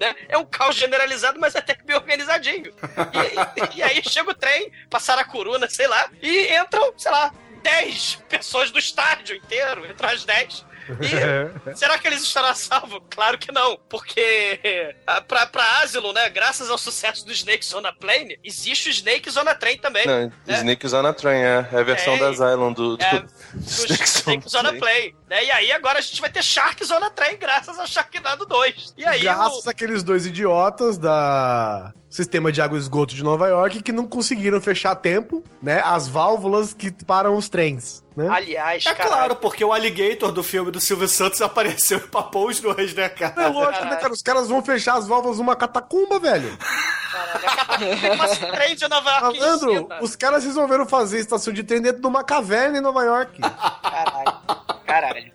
né? É um caos generalizado, mas até que bem organizadinho. E, e- e aí chega o trem, passaram a coruna, sei lá, e entram, sei lá, 10 pessoas do estádio inteiro, entram as 10. E será que eles estarão a salvo? Claro que não, porque ah, pra, pra Asylum, né, graças ao sucesso do Snake Zona Plane, existe o Snake Zona Train também. Não, Snake Zona Train, é, é a versão É. da Zylon do, do, É, do Snake Snake Zona. Play, né? E aí agora a gente vai ter Shark Zona Train graças ao Sharknado 2. E aí Graças o... àqueles dois idiotas da sistema de água e esgoto de Nova York que não conseguiram fechar a tempo, né, as válvulas que param os trens, né? Aliás, É cara, claro, porque o Alligator do filme do Silvio Santos apareceu e papou os dois, né, cara? É lógico, né, cara? Os caras vão fechar as válvulas numa catacumba, velho. tem uma trem de Nova York Malandro, os caras resolveram fazer estação de trem dentro de uma caverna em Nova York. Caralho.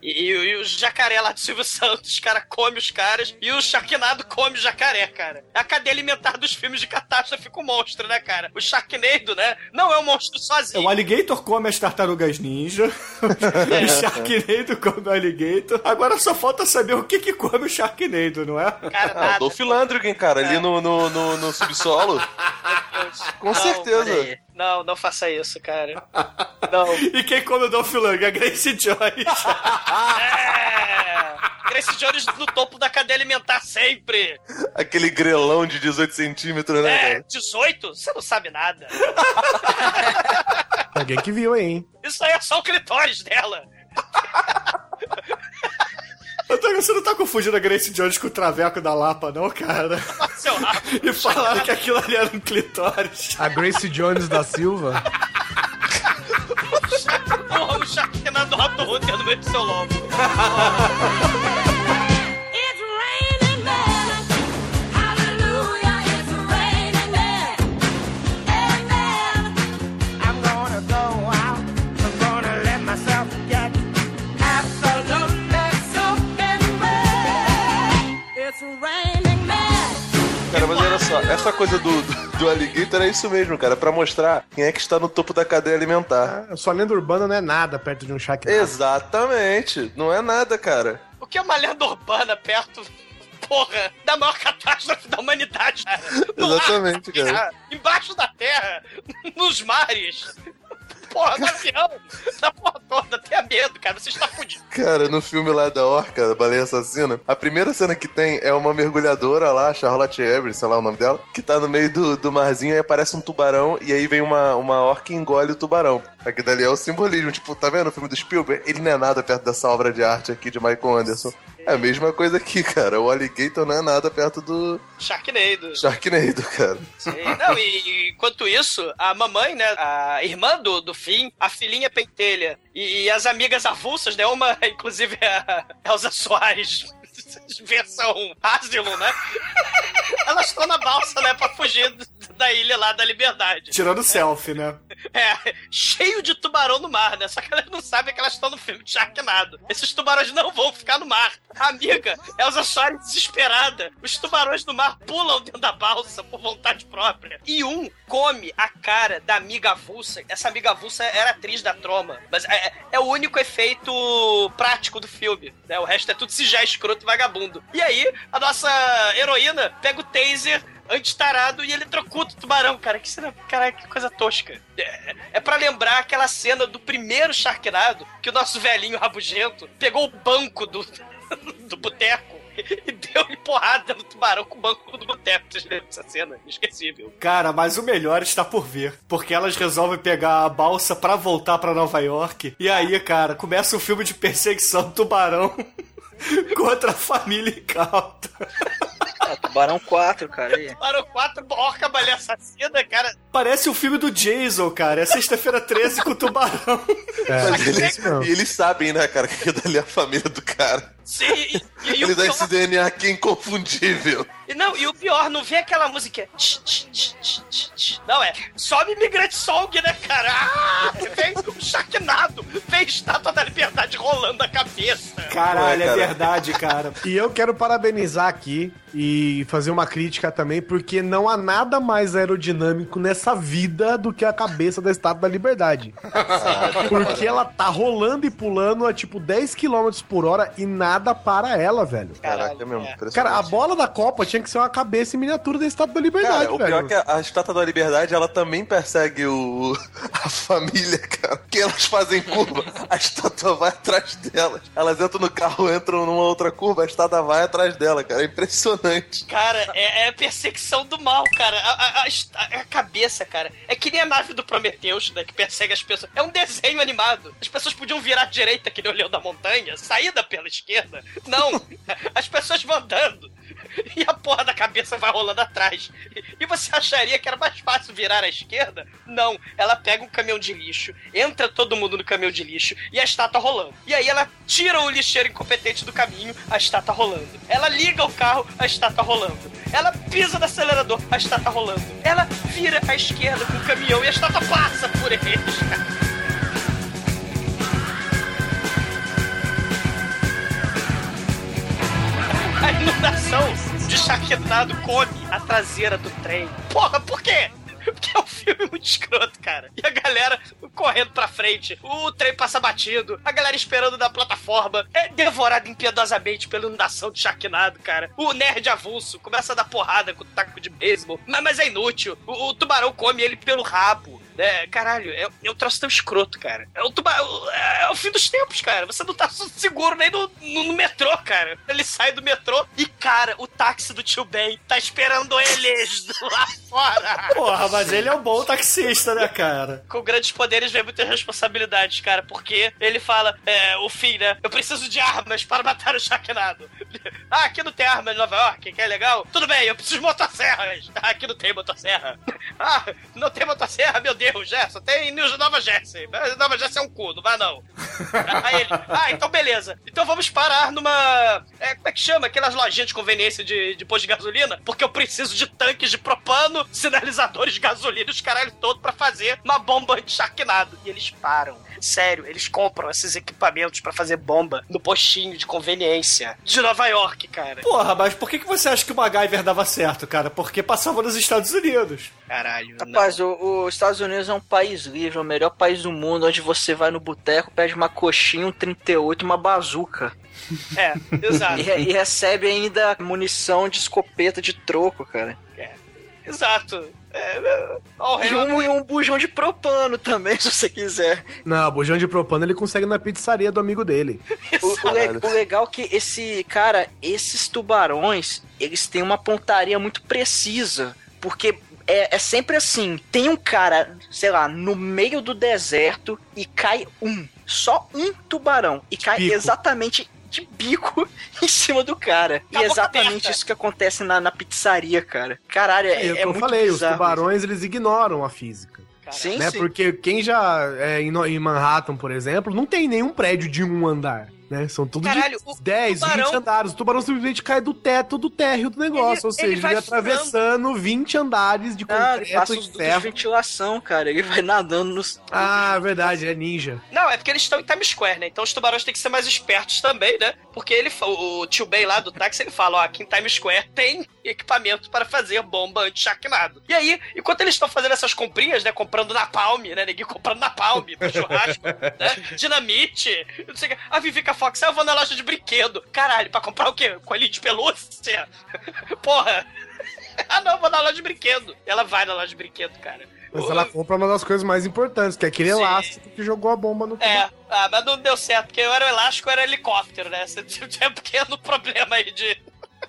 E, e- e o jacaré lá do Silvio Santos, cara, come os caras. E o Sharknado come o jacaré, cara. É a cadeia alimentar dos filmes de catástrofe com monstro, né, cara? O Sharknado, né? Não é um monstro É, sozinho. O Alligator come as tartarugas ninja. o Sharknado come o Alligator. Agora só falta saber o que que come o Sharknado, não é? Cara, Ah, o nada. Dolph Lundgren, cara, ali no, no, no, no subsolo. Com Não, certeza. Não, não faça isso, cara. Não. E quem come o Dolph Lundgren? A Grace Jones. É. Grace Jones no topo da cadeia alimentar sempre. Aquele grelão de 18 centímetros, né, É, cara? 18? Você não sabe nada. Alguém que viu aí, hein? Isso aí é só o clitóris dela. Antônio, você não tá confundindo a Grace Jones com o Traveco da Lapa, não, cara? E falaram que aquilo ali era um clitóris. A Grace Jones da Silva. Porra, o Sharknado Hot Hunter no meio do seu lobo. Cara, mas olha só, essa coisa do, do, do Alligator é isso mesmo, cara, é pra mostrar quem é que está no topo da cadeia alimentar. Ah, sua lenda urbana não é nada perto de um Shaq. Exatamente, não é nada, cara. O que é uma lenda urbana perto porra, da maior catástrofe da humanidade. Exatamente, ar, cara. Embaixo da terra, nos mares. Porra, no avião, da porra toda, tenha medo, cara, você está fudido. Cara, no filme lá da Orca, da baleia assassina, a primeira cena que tem é uma mergulhadora lá, Charlotte Everett, sei lá o nome dela, que tá no meio do, do marzinho e aparece um tubarão e aí vem uma, uma orca e engole o tubarão. Aqui dali é o simbolismo, tipo, tá vendo o filme do Spielberg? Ele não é nada perto dessa obra de arte aqui de Michael Anderson. É a mesma coisa aqui, cara. O Alligator não é nada perto do Sharknado. Sharknado, cara. Sim. Não, e enquanto isso, a mamãe, né, a irmã do, do Finn, a filhinha pentelha e, e as amigas avulsas, né, uma, inclusive, é a Elza Soares, versão Asylum, né, elas estão na balsa, né, pra fugir da ilha lá da Liberdade. Tirando selfie, né? É, cheio de tubarão no mar, né? Só que elas não sabem que elas estão no filme de Sharknado. Esses tubarões não vão ficar no mar. A amiga, Elsa Soares desesperada. Os tubarões do mar pulam dentro da balsa por vontade própria. E um come a cara da amiga avulsa. Essa amiga avulsa era atriz da troma. Mas é, é o único efeito prático do filme. Né? O resto é tudo CGI escroto e vagabundo. E aí, a nossa heroína pega o taser anti-tarado e ele trocuta o tubarão, cara. Que cena, cara, que coisa tosca. É, é para lembrar aquela cena do primeiro Sharknado que o nosso velhinho rabugento pegou o banco do, do boteco e deu-lhe porrada no tubarão com o banco do boteco. Vocês lembram dessa cena? Esquecível. Cara, mas o melhor está por vir. Porque elas resolvem pegar a balsa pra voltar pra Nova York. E aí, cara, começa um filme de perseguição do tubarão contra a família incauta. Ah, Tubarão 4, cara. Aí. Tubarão 4, orca baleia assassina, cara. Parece o filme do Jason, cara. É sexta-feira 13 com o tubarão. É, eles, e eles sabem, né, cara, que dali é a família do cara. Sim, e, e, e o Ele dá pior- esse DNA aqui inconfundível. E não, e o pior, não vê aquela música. tch, tch, tch. Não, é. Sobe Imigrante Song, né, cara? Ah, vem o Sharknado. Vem Estátua da Liberdade rolando a cabeça. Caralho, é cara. verdade, cara. E eu quero parabenizar aqui e fazer uma crítica também, porque não há nada mais aerodinâmico nessa vida do que a cabeça da Estátua da Liberdade. Porque ela tá rolando e pulando a tipo 10 km por hora e nada para ela, velho. Caraca, é mesmo. é. impressionante. Cara, a bola da Copa tinha que ser uma cabeça em miniatura da Estátua da Liberdade, Cara, o velho. pior é que a, a Estátua da Liberdade, ela também persegue o, a família, cara. Que elas fazem curva, a estátua vai atrás delas. Elas entram no carro, entram numa outra curva, a estátua vai atrás dela, cara. É impressionante. Cara, é, é perseguição do mal, cara. A, a- a est- a cabeça, cara. É que nem a nave do Prometheus, né? Que persegue as pessoas. É um desenho animado. As pessoas podiam virar à direita, que nem o Leão da Montanha, saída pela esquerda. Não. As pessoas vão andando. E a porra da cabeça vai rolando atrás. E você acharia que era mais fácil virar à esquerda? Não. Ela pega um caminhão de lixo, entra todo mundo no caminhão de lixo e a estátua rolando. E aí ela tira o lixeiro incompetente do caminho, a estátua rolando. Ela liga o carro, a estátua rolando. Ela pisa no acelerador, a estátua rolando. Ela vira à esquerda com o caminhão e a estátua passa por eles. A inundação de Sharknado come a traseira do trem. Porra, por quê? Porque é um filme muito escroto, cara. E a galera correndo pra frente, o trem passa batido, a galera esperando na plataforma, é devorada impiedosamente pela inundação de Sharknado, cara. O nerd avulso começa a dar porrada com o taco de beisebol, mas, mas é inútil. O, o tubarão come ele pelo rabo. É, caralho, é, é um troço tão escroto, cara. É o, tubarão, é, o fim dos tempos, cara. Você não tá seguro nem no, no, no metrô, cara. Ele sai do metrô e, cara, o táxi do tio Ben tá esperando eles lá fora. Porra, mas ele é um bom taxista, né, cara? Com grandes poderes vem muitas responsabilidades, cara, porque ele fala, é, o fim, né? Eu preciso de armas para matar o Sharknado. ah, aqui não tem arma em Nova York, que é legal. Tudo bem, eu preciso de motosserras. Ah, aqui não tem motosserra. ah, não tem motosserra, meu Deus, é, só tem New- Nova Jersey. Nova Jersey é um cu, não vai não. Aí ele, ah, então beleza. Então vamos parar numa. É, como é que chama? Aquelas lojinhas de conveniência de, de posto de gasolina? Porque eu preciso de tanques de propano, sinalizadores de gasolina e os caralho todo pra fazer uma bomba de Sharknado. E eles param. Sério, eles compram esses equipamentos pra fazer bomba no postinho de conveniência de Nova York, cara. Porra, mas por que, que você acha que o MacGyver dava certo, cara? Porque passava nos Estados Unidos. Caralho. Rapaz, o- os Estados Unidos é um país livre, é o melhor país do mundo, onde você vai no boteco, pede uma coxinha, um 38 e uma bazuca. É, exato. E, e recebe ainda munição de escopeta de troco, cara. Exato. É, é, E rei- um, e um bujão de propano também, se você quiser. Não, bujão de propano ele consegue na pizzaria do amigo dele. O, o le- o legal é que esse, cara, esses tubarões, eles têm uma pontaria muito precisa. Porque é, é sempre assim: tem um cara, sei lá, no meio do deserto e cai um. Só um tubarão. E cai bico. exatamente de bico em cima do cara. E é exatamente aberta. isso que acontece na, na pizzaria, cara. Caralho, é, É, o que é eu muito falei, os bizarro tubarões eles ignoram a física. Sim, né? sim. Porque quem já é em Manhattan, por exemplo, não tem nenhum prédio de um andar. Né? São tudo Caralho, de o 10, tubarão- 20 andares. O tubarão simplesmente cai do teto do térreo do negócio. Ele- ou seja, ele ele, vai vai atravessando 20 andares de Ah, ele concreto e de ferro. ventilação, cara. Ele vai nadando nos. Ah, verdade, é ninja. Não, é porque eles estão em Times Square, né? Então os tubarões têm que ser mais espertos também, né? Porque ele, o tio Ben lá do táxi, ele fala, ó, aqui em Times Square tem equipamento para fazer bomba anti-charquinado. E aí, enquanto eles estão fazendo essas comprinhas, né? Comprando napalm, né? Ninguém comprando napalm pro churrasco, né? Dinamite, não sei o que. A Fox, ah, eu vou na loja de brinquedo. Caralho, pra comprar o quê? Coelhinho de pelúcia? Porra! ah, não, vou na loja de brinquedo. Ela vai na loja de brinquedo, cara. Mas ela compra uma das coisas mais importantes, que é aquele Sim. elástico que jogou a bomba no É, ah, mas não deu certo, porque eu era o elástico, eu era helicóptero, né? Você tinha um pequeno problema aí de,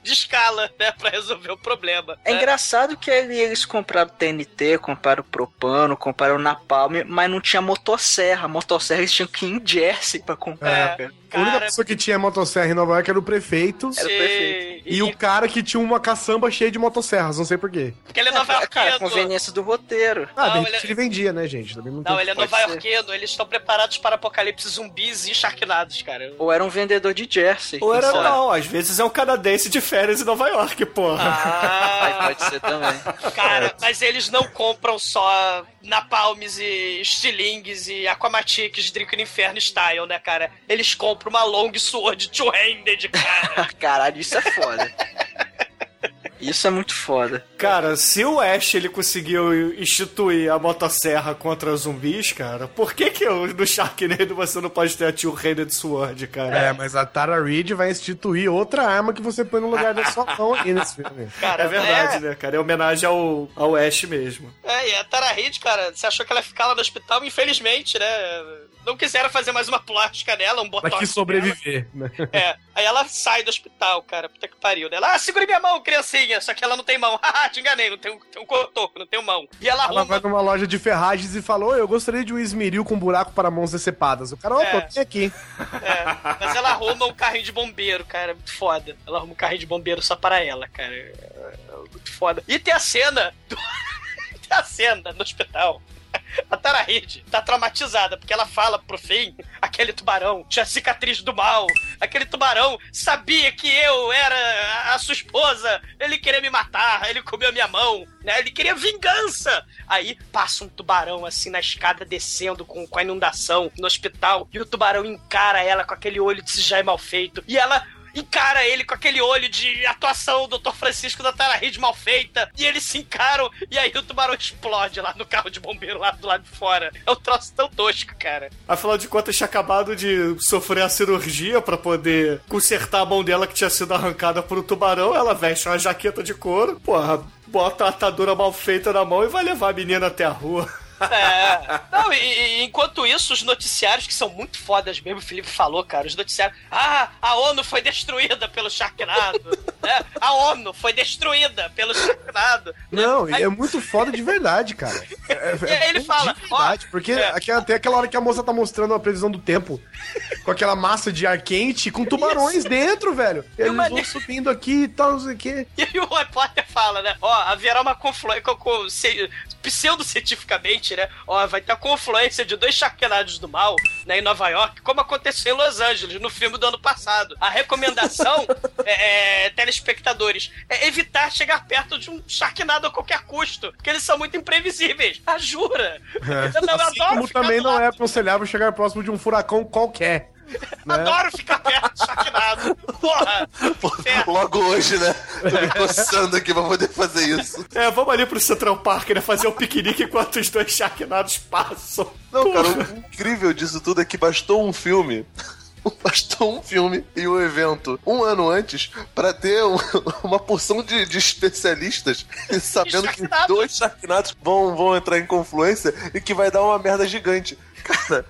de escala, né? Pra resolver o problema. É né? engraçado que ele- eles compraram TNT, compraram propano, compraram napalm, mas não tinha motosserra. Motosserra eles tinham que ir em Jersey pra comprar, É. cara. A única Cara, pessoa que tinha motosserra em Nova York era o prefeito. Era o prefeito. E o cara que tinha uma caçamba cheia de motosserras, não sei porquê. Porque ele é nova cara, iorquino. conveniência do roteiro. Ah, Não, ele- repente ele vendia, né, gente? Também não, Não, tem- ele é nova iorquino, eles estão preparados para apocalipse zumbis e charquinados, cara. Ou era um vendedor de Jersey. Ou era sabe? não, às vezes é um canadense de férias em Nova York, porra. Ah, pode ser também. cara, mas eles não compram só napalmes e estilingues e aquamatiques Drink no Inferno style, né, cara? Eles compram uma long sword two-handed, cara. Caralho, isso é foda. Isso é muito foda. Cara, se o Ash ele conseguiu instituir a motosserra contra zumbis, cara, por que que eu, no Sharknado você não pode ter a Two-Handed Sword, cara? É, mas a Tara Reid vai instituir outra arma que você põe no lugar da sua mão aí nesse filme. cara É verdade, né, cara? É homenagem ao, ao Ash mesmo. É, e a Tara Reid, cara, você achou que ela ia ficar lá no hospital? Infelizmente, né? Não quiseram fazer mais uma plástica nela, um Pra botox. que sobreviver, né? É. Aí ela sai do hospital, cara. Puta que pariu. né? Ela, ah, segure minha mão, criancinha. Só que ela não tem mão. Haha, te enganei, não tem um, tem um cotoco, não tem mão. E ela Ela arruma. vai numa loja de ferragens e falou: Eu gostaria de um esmeril com buraco para mãos decepadas. O cara, ó, É. tô aqui. É, mas ela arruma um carrinho de bombeiro, cara. Muito foda. Ela arruma um carrinho de bombeiro só para ela, cara. É, é Muito foda. E tem a cena. do- tem a cena no hospital. A Tara Reid tá traumatizada, porque ela fala pro fim, aquele tubarão tinha cicatriz do mal, aquele tubarão sabia que eu era a- sua esposa, ele queria me matar, ele comeu minha mão, né? Ele queria vingança. Aí passa um tubarão assim na escada descendo com, com a inundação no hospital, e o tubarão encara ela com aquele olho de CGI mal feito, e ela encara ele com aquele olho de atuação do Dr. Francisco da Tara Reid mal feita, e eles se encaram, e aí o tubarão explode lá no carro de bombeiro lá do lado de fora. É um troço tão tosco, cara. Afinal de contas, tinha acabado de sofrer a cirurgia pra poder consertar a mão dela que tinha sido arrancada por um tubarão. Ela veste uma jaqueta de couro, porra, bota a atadura mal feita na mão e vai levar a menina até a rua. É. Não, e, e enquanto isso, os noticiários, que são muito fodas mesmo, o Felipe falou, cara, os noticiários. Ah, a ONU foi destruída pelo Sharknado. né? A ONU foi destruída pelo Sharknado. Não, e é muito foda de verdade, cara. É, E aí ele fala, De verdade, ó, porque é. aquela, tem aquela hora que a moça tá mostrando a previsão do tempo com aquela massa de ar quente com tubarões dentro, velho. Eles uma- vão subindo aqui e tal, não sei o quê. E aí o repórter fala, né? Ó, haverá uma confluência. Pseudocientificamente, né? Ó, vai ter a confluência de dois charquenados do mal, né, em Nova York, como aconteceu em Los Angeles, no filme do ano passado. A recomendação, é, é, telespectadores, é evitar chegar perto de um charquenado a qualquer custo, porque eles são muito imprevisíveis. Ah, jura? Eu, não, eu Assim adoro como ficar também do não lado é aconselhável chegar próximo de um furacão qualquer. Né? Adoro ficar perto de charquenado. Porra! Inferno. Logo hoje, né? Tô me coçando aqui pra poder fazer isso. É, vamos ali pro Central Park, né? Fazer um piquenique enquanto os dois Sharknados passam. Não, cara, o incrível disso tudo é que bastou um filme. Bastou um filme e um evento um ano antes pra ter um- uma porção de, de especialistas sabendo que dois Sharknados vão, vão entrar em confluência e que vai dar uma merda gigante. Cara,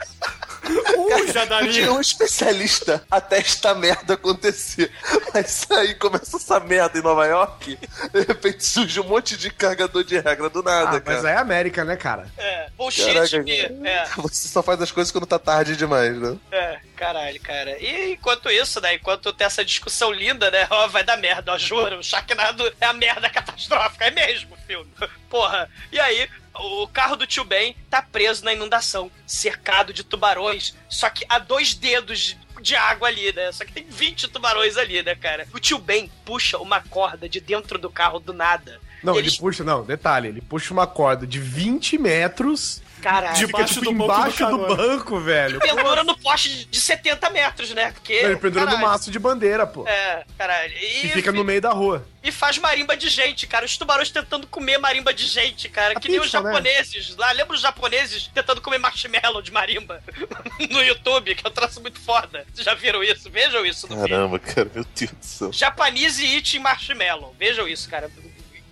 Uh, já daria. tinha um especialista até esta merda acontecer. Mas aí começa essa merda em Nova York, de repente surge um monte de carregador de regra do nada, Ah, mas cara. aí é América, né, cara? É, bullshit, Caraca, cara. é. Você só faz as coisas quando tá tarde demais, né? É, caralho, cara. E enquanto isso, né? Enquanto tem essa discussão linda, né? Ó, vai dar merda, ó, juro. O Sharknado é a merda catastrófica, é mesmo, filme. Porra. E aí, o carro do tio Ben tá preso na inundação, cercado de tubarões, só que a dois dedos de- água ali, né? Só que tem 20 tubarões ali, né, cara? O tio Ben puxa uma corda de dentro do carro do nada. Não, ele eles- puxa, não, detalhe, ele puxa uma corda de 20 metros, Caralho. Fica Debaixo tipo do banco do embaixo do, carona. banco, velho. pendura no poste de- de 70 metros, né? Porque. Ele pendura no caralho. maço de bandeira, pô. É, caralho. E, E fica no meio da rua. e faz marimba de gente, cara. Os tubarões tentando comer marimba de gente, cara. A que nem os pizza, né? japoneses lá. Lembra os japoneses tentando comer marshmallow de marimba no YouTube, que é um troço muito foda. Vocês já viram isso? Vejam isso no vídeo. Caramba, cara, meu Deus do céu. Japanese eating marshmallow. Vejam isso, cara.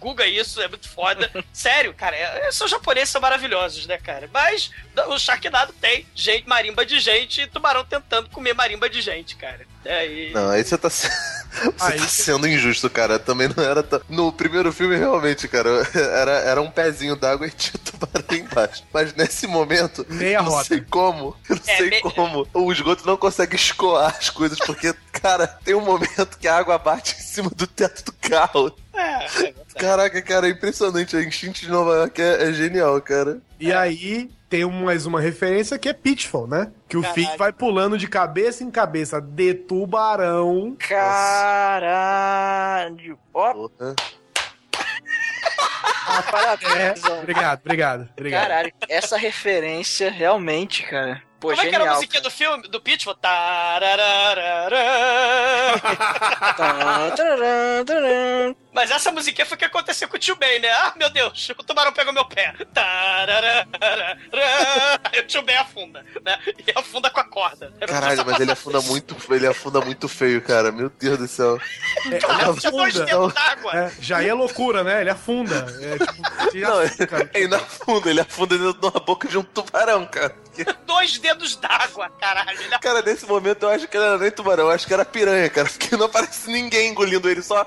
Google isso, é muito foda. Sério, cara, é, são japoneses, são maravilhosos, né, cara? Mas o Sharknado tem gente, marimba de gente e tubarão tentando comer marimba de gente, cara. É, e... Não, aí você tá, se- você Aí tá sendo injusto, cara. Também não era tão... No primeiro filme, realmente, cara, era, era um pezinho d'água e tinha tubarão embaixo. Mas nesse momento, Meia não roda. sei como, não É, sei me- como, o esgoto não consegue escoar as coisas, porque, cara, tem um momento que a água bate em cima do teto do carro. É, é verdade. Caraca, cara, é impressionante. A enchente de Nova York é, é genial, cara. E aí tem mais uma referência que é Pitfall, né? Que o. Finn vai pulando de cabeça em cabeça de tubarão. Caralho. Ó, Porra. ah, parabéns. É, obrigado, obrigado, obrigado. Caralho, essa referência realmente, cara. Pô, Como é que era a genial. musiquinha do filme, do Pitfall? Tararararã. Mas essa musiquinha foi o que aconteceu com o tio Ben, né? Ah, meu Deus, o tubarão pegou meu pé. Aí o tio Ben afunda, né? E afunda com a corda. É Caralho, mas ele afunda muito, ele afunda muito feio, cara. Meu Deus do céu. Tinha dois afunda. dedos d'água. É, já é loucura, né? Ele afunda. É, tipo, tira Não, açúcar. ele não afunda, ele afunda dentro da boca de um tubarão, cara. Dois dedos d'água, caralho. Ele Cara, nesse momento eu acho que ele era nem tubarão, eu acho que era piranha, cara. Porque não aparece ninguém engolindo ele, só.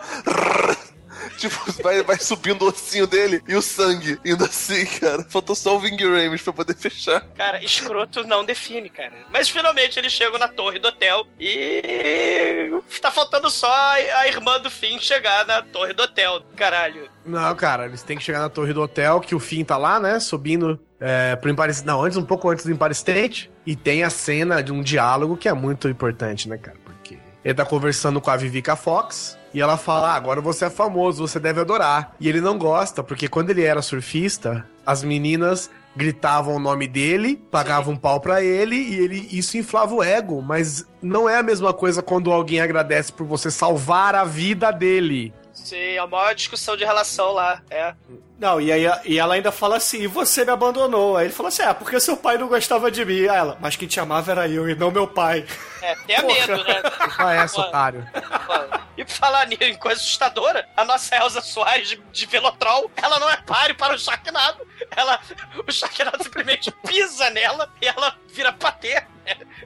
Tipo, vai, vai subindo o ossinho dele e o sangue indo assim, cara. Faltou só o Ving Rames pra poder fechar. Cara, escroto não define, cara. Mas finalmente eles chegam na torre do hotel e. Tá faltando só a irmã do Finn chegar na torre do hotel. Caralho. Não, cara, eles têm que chegar na torre do hotel, que o Finn tá lá, né? Subindo é, pro Empire Não, antes, um pouco antes do Empire State. E tem a cena de um diálogo que é muito importante, né, cara? Porque ele tá conversando com a Vivica Fox. E ela fala: ah, agora você é famoso, você deve adorar. E ele não gosta, porque quando ele era surfista, as meninas gritavam o nome dele, pagavam um pau pra ele e ele isso inflava o ego, mas não é a mesma coisa quando alguém agradece por você salvar a vida dele. Sim, a maior discussão de relação lá. É. Não, e, aí, e ela ainda fala assim, e você me abandonou. Aí ele fala assim, ah, porque seu pai não gostava de mim. Aí ela, mas quem te amava era eu e não meu pai. É, tenha medo, né? Ah, é, otário. E pra falar nisso, em coisa assustadora, a nossa Elza Soares de, de Velotrol, ela não é páreo para o Sharknado. Ela, o Sharknado simplesmente pisa nela e ela vira patê.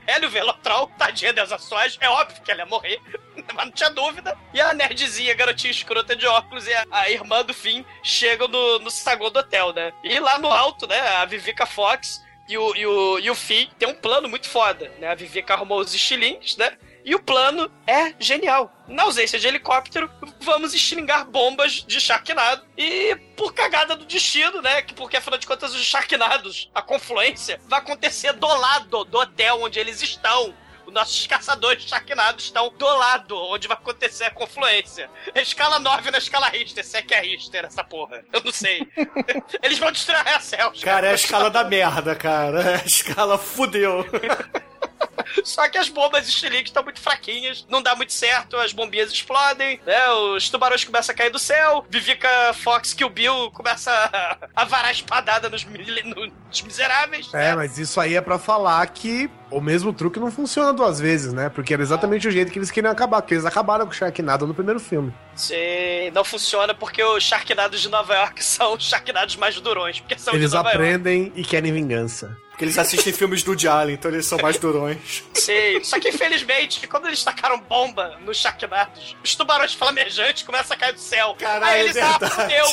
Ela e o Velotrol, tadinha da Elza Soares, é óbvio que ela ia morrer, mas não tinha dúvida. E a nerdzinha, a garotinha escrota de óculos e a, a irmã do Finn chegam no, no saguão do hotel, né? E lá no alto, né, a Vivica Fox e o, e o, e o Finn tem um plano muito foda, né? A Vivica arrumou os estilinhos, né? E o plano é genial. Na ausência de helicóptero, vamos estringar bombas de Sharknado. E por cagada do destino, né? que Porque afinal de contas, os Sharknados, a confluência, vai acontecer do lado do hotel onde eles estão. Os nossos caçadores Sharknado estão do lado onde vai acontecer a confluência. Escala 9 na escala Richter, se é que é Richter essa porra. Eu não sei. Eles vão destruir a Celsius. Cara, é a escala da merda, cara. É a escala fudeu. Só que as bombas estilingues estão muito fraquinhas, não dá muito certo, as bombinhas explodem, né? Os tubarões começam a cair do céu, Vivica Fox Kill Bill começa a, a varar espadada nos, nos miseráveis. É, mas isso aí é pra falar que o mesmo truque não funciona duas vezes, né? Porque era exatamente o jeito que eles queriam acabar, porque eles acabaram com o Sharknado no primeiro filme. Sim, não funciona porque os Sharknados de Nova York são os Sharknados mais durões, porque são Eles de Nova York. aprendem e querem vingança. Porque eles assistem filmes do Allen, então eles são mais durões. Sim, só que infelizmente, quando eles tacaram bomba nos Sharknados, os tubarões flamejantes começam a cair do céu. Caralho, Aí é eles, ah, verdade. fudeu,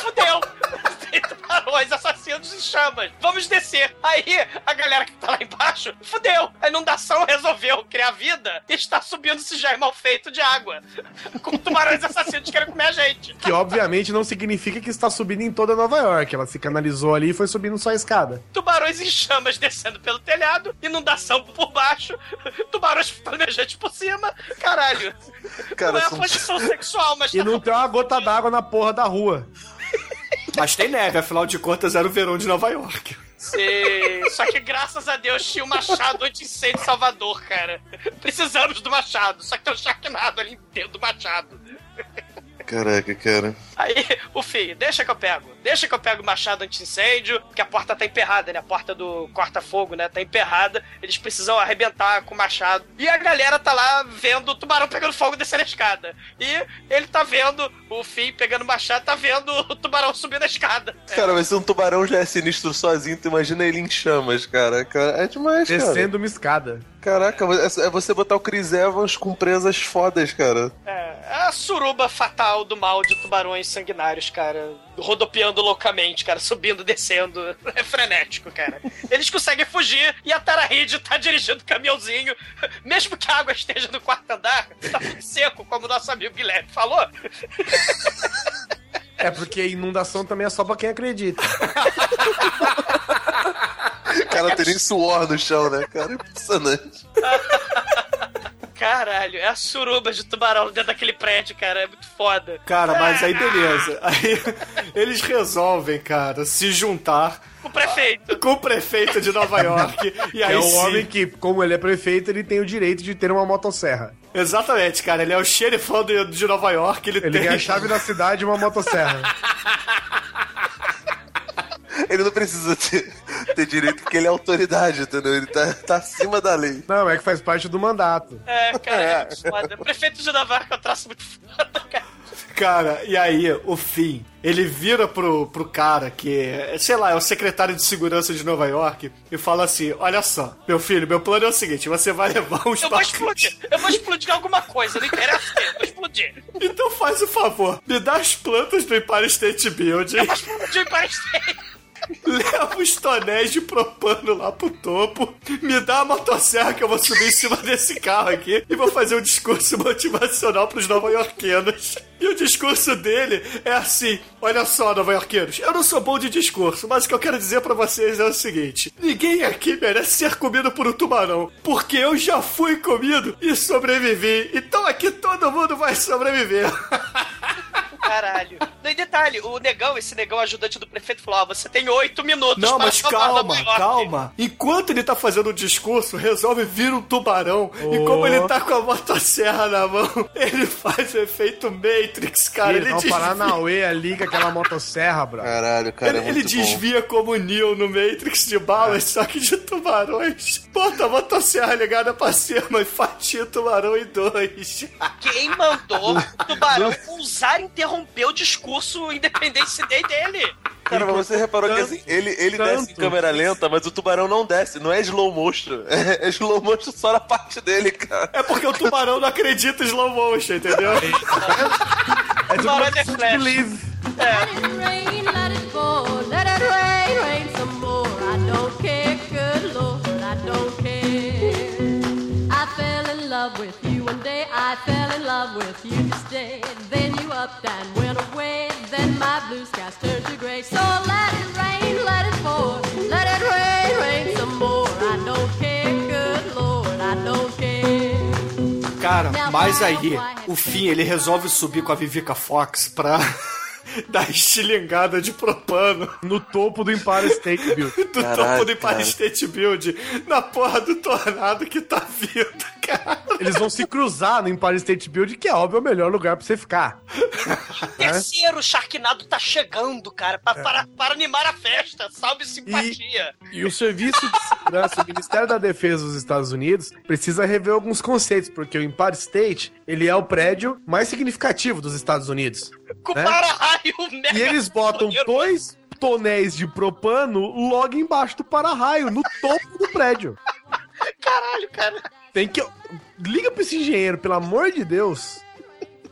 fudeu. Tem tubarões assassinos em chamas. Vamos descer. Aí a galera que tá lá embaixo, fudeu. A inundação resolveu criar vida e está subindo esse jair mal feito de água. Com tubarões assassinos querendo comer a gente. Que obviamente não significa que está subindo em toda Nova York. Ela se canalizou ali e foi subindo só a escada. Tubarões em chamas descendo pelo telhado, inundação por baixo, tubarões flamejantes por cima. Caralho. Cara, não é a são- posição sexual, mas E tá não tem uma gota d'água na porra da rua. Mas tem neve, afinal de contas era o verão de Nova York. Sim, só que graças a Deus tinha o machado anti-incêndio Salvador, cara. Precisamos do machado, só que tem um Sharknado ali dentro do machado. Caraca, cara. Aí, o filho, deixa que eu pego. Deixa que eu pego o machado anti-incêndio, porque a porta tá emperrada, né? A porta do corta-fogo, né? Tá emperrada. Eles precisam arrebentar com o machado. E a galera tá lá vendo o tubarão pegando fogo descendo a escada. E ele tá vendo o Finn pegando o machado, tá vendo o tubarão subindo a escada. Cara, mas se um tubarão já é sinistro sozinho, tu imagina ele em chamas, cara. Cara, É demais, cara. Descendo uma escada. Caraca, é você botar o Chris Evans com presas fodas, cara. É, é a suruba fatal do mal de tubarões sanguinários, cara. Rodopiando loucamente, cara, subindo, descendo. É frenético, cara. Eles conseguem fugir e a Tara Reid tá dirigindo o caminhãozinho. Mesmo que a água esteja no quarto andar, tá tudo seco, como o nosso amigo Guilherme falou. É porque inundação também é só pra quem acredita. Cara, tem nem suor no chão, né, cara? Impressionante. Caralho, é a suruba de tubarão dentro daquele prédio, cara. É muito foda. Cara, mas aí beleza. Aí eles resolvem, cara, se juntar O prefeito. com o prefeito de Nova York. E aí é o sim- homem que, como ele é prefeito, ele tem o direito de ter uma motosserra. Exatamente, cara. Ele é o xerifão de, de Nova York. Ele, Ele tem tem a chave da cidade e uma motosserra. Ele não precisa ter, ter direito porque ele é autoridade, entendeu? Ele tá, tá acima da lei. Não, é que faz parte do mandato. É, cara, é. O prefeito de Nova York é um traço muito foda, cara. Cara, e aí, o fim, ele vira pro, pro cara que, sei lá, é o secretário de segurança de Nova York e fala assim: Olha só, meu filho, meu plano é o seguinte: você vai levar uns Eu vou pacotes. explodir. Eu vou explodir alguma coisa, não interessa o eu vou explodir. Então faz o favor, me dá as plantas do Empire State Building, Eu vou explodir para State. Leva os tonéis de propano lá pro topo, me dá a motosserra que eu vou subir em cima desse carro aqui e vou fazer um discurso motivacional pros nova-iorquinos. E o discurso dele é assim: olha só, nova-iorquinos, eu não sou bom de discurso, mas o que eu quero dizer pra vocês é o seguinte: ninguém aqui merece ser comido por um tubarão, porque eu já fui comido e sobrevivi, então aqui todo mundo vai sobreviver. Caralho. E detalhe, o negão, esse negão ajudante do prefeito falou: ó, você tem oito minutos Não, mas calma, calma. Enquanto ele tá fazendo o discurso, resolve vir um tubarão. E como ele tá com a motosserra na mão, ele faz o efeito Matrix, cara. ele Ele, o desvia, Paranauê ali com aquela motosserra, bro. Caralho, cara, ele, é ele muito bom. desvia como Neo no Matrix de balas, só que de tubarões. Bota a motosserra ligada pra cima e fatia o tubarão em dois. Quem mandou o tubarão usar e interromper o discurso Independence Day dele? Cara, mas você reparou que assim, ele, ele tanto. desce em câmera lenta, mas o tubarão não desce, não é slow motion. É, é slow motion só na parte dele, cara. É porque o tubarão não acredita em slow motion, entendeu? É tudo uma é questão de Flash. believe. Let love with you one day. I fell in love with you to stay. Then you up and went away. Then my blue skies turned to gray. So let it rain, let it pour. Let it rain, rain some more. I don't care, good Lord, I don't care. Cara, mas aí, o fim, ele resolve subir com a Vivica Fox pra dar estilingada de propano No topo do Empire State Building. do Caraca, topo do Empire cara. State Building na porra do tornado que tá vindo, cara. Eles vão se cruzar no Empire State Building, que é óbvio o melhor lugar pra você ficar. Terceiro, o Sharknado tá chegando, cara, pra, É. para, para animar a festa. Salve simpatia. E o Serviço de Segurança, o Ministério da Defesa dos Estados Unidos, precisa rever alguns conceitos, porque o Empire State, ele é o prédio mais significativo dos Estados Unidos. Com né? para-raio mega E eles botam dois tonéis de propano logo embaixo do para-raio, no topo do prédio. Caralho, cara. Tem que. Liga pra esse engenheiro, pelo amor de Deus.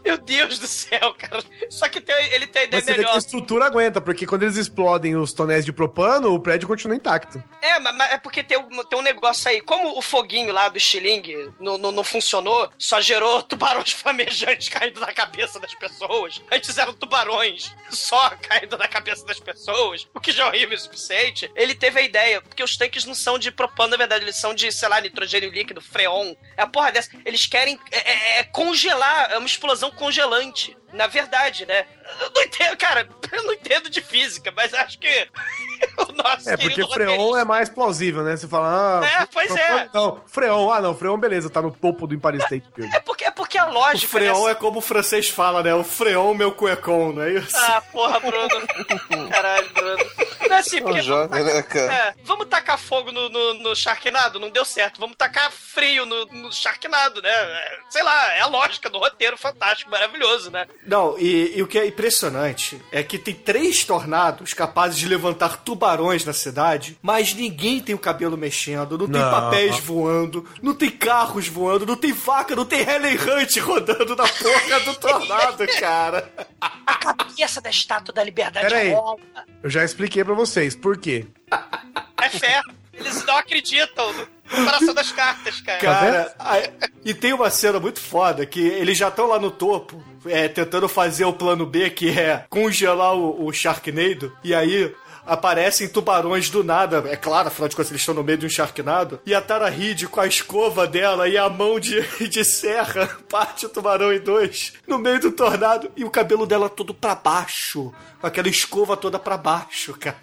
Meu Deus do céu, cara. Só que tem- ele tem a ideia Mas você vê que a melhor. estrutura aguenta, porque quando eles explodem os tonéis de propano, o prédio continua intacto. É, mas, mas é porque tem, um- tem um negócio aí. Como o foguinho lá do estilingue não, não, não funcionou, só gerou tubarões flamejantes caindo na cabeça das pessoas. Antes eram tubarões só caindo na cabeça das pessoas, o que já é horrível o suficiente. Ele teve a ideia, porque os tanques não são de propano, na verdade, eles são de, sei lá, nitrogênio líquido, freon. É a porra dessa. Eles querem é, é- é congelar, é uma explosão congelante. Na verdade, né? Eu não entendo, cara, eu não entendo de física, mas acho que o nosso É, porque freon é mais plausível, né? Você fala, ah. É, pois é. Não, freon, ah não, freon, beleza, tá no topo do Empire State Building. É porque, é porque a O lógica. freon dessa- é como o francês fala, né? O freon, meu cuecon, não é isso? Ah, porra, Bruno. Caralho, Bruno. Não é assim, porque. jovem, né, cara? É, vamos tacar fogo no, no, no Sharknado? Não deu certo. Vamos tacar frio no, no Sharknado, né? É, Sei lá, é a lógica do roteiro fantástico, maravilhoso, né? Não, e, e o que é impressionante é que tem três tornados capazes de levantar tubarões na cidade, mas ninguém tem o cabelo mexendo, não tem Não. papéis voando, não tem carros voando, não tem vaca, não tem Helen Hunt rodando na porra do tornado, cara. A cabeça da estátua da liberdade Pera aí. rola. Eu já expliquei pra vocês por quê. É fé. Eles não acreditam coração das cartas, cara. Cara, a- e tem uma cena muito foda que eles já estão lá no topo, é, tentando fazer o plano B, que é congelar o, o Sharknado, e aí aparecem tubarões do nada. É claro, afinal de contas, eles estão no meio de um Sharknado. E a Tara Reid, com a escova dela e a mão de, de serra, parte o tubarão em dois, no meio do tornado, e o cabelo dela todo pra baixo. Com aquela escova toda pra baixo, cara.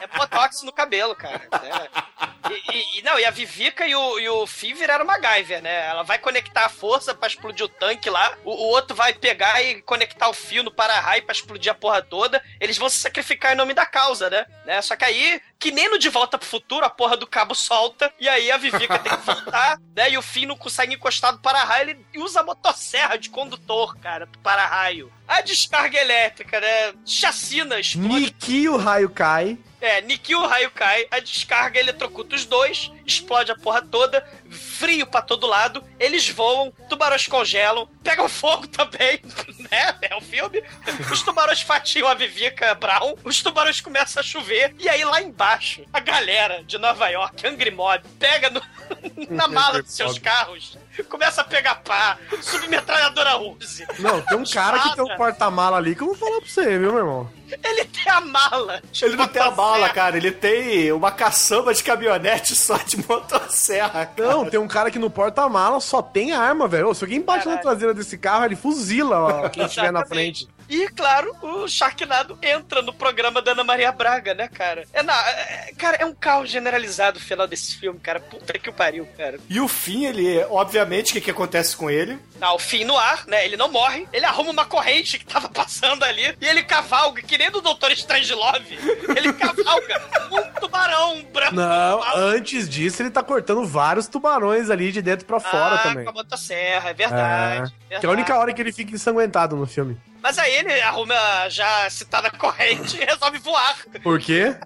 É botox no cabelo, cara. É. E, e- não, e a Vivica e o, e o Finn viraram MacGyver, né? Ela vai conectar a força pra explodir o tanque lá. O, o outro vai pegar e conectar o fio no para-raio pra explodir a porra toda. Eles vão se sacrificar em nome da causa, né? né? Só que aí, que nem no De Volta pro Futuro, a porra do cabo solta. E aí a Vivica tem que voltar, né? E o Finn não consegue encostar no para-raio. Ele usa a motosserra de condutor, cara, pro para-raio. A descarga elétrica, né? Chacina, explode Niki o raio cai. é, Nikki o raio cai, a descarga eletrocuta os dois, explode a porra toda, frio pra todo lado, eles voam, tubarões congelam, pegam fogo também, né? É o filme. Os tubarões fatiam a Vivica Brown, os tubarões começam a chover, e aí lá embaixo, a galera de Nova York, Angry Mob, pega no- na mala dos seus carros, começa a pegar pá, submetralhadora Uzi. Não, tem um cara que tem um porta-mala ali que eu vou falar pra você, viu, meu irmão? Ele tem a mala. de Ele não tem a bala, motosserra. cara. Ele tem uma caçamba de caminhonete só de motosserra, cara. Não, tem um cara que no porta-mala só tem arma, velho. Se alguém bate na Caralho. traseira desse carro, ele fuzila ó, quem estiver na frente. E, claro, o Sharknado entra no programa da Ana Maria Braga, né, cara? É, na, é- cara, é um caos generalizado o final desse filme, cara. Puta que o pariu, cara. E o fim, ele, obviamente, o que, que acontece com ele? Ah, o fim no ar, né? Ele não morre, ele arruma uma corrente que tava passando ali e ele cavalga, que nem do Doutor Strangelove. Ele cavalga um tubarão branco. Não, antes disso ele tá cortando vários tubarões ali de dentro pra fora ah, também. com a motosserra, é verdade. É, que é a única hora que ele fica ensanguentado no filme. Mas aí ele arruma já citada corrente e resolve voar. Por quê?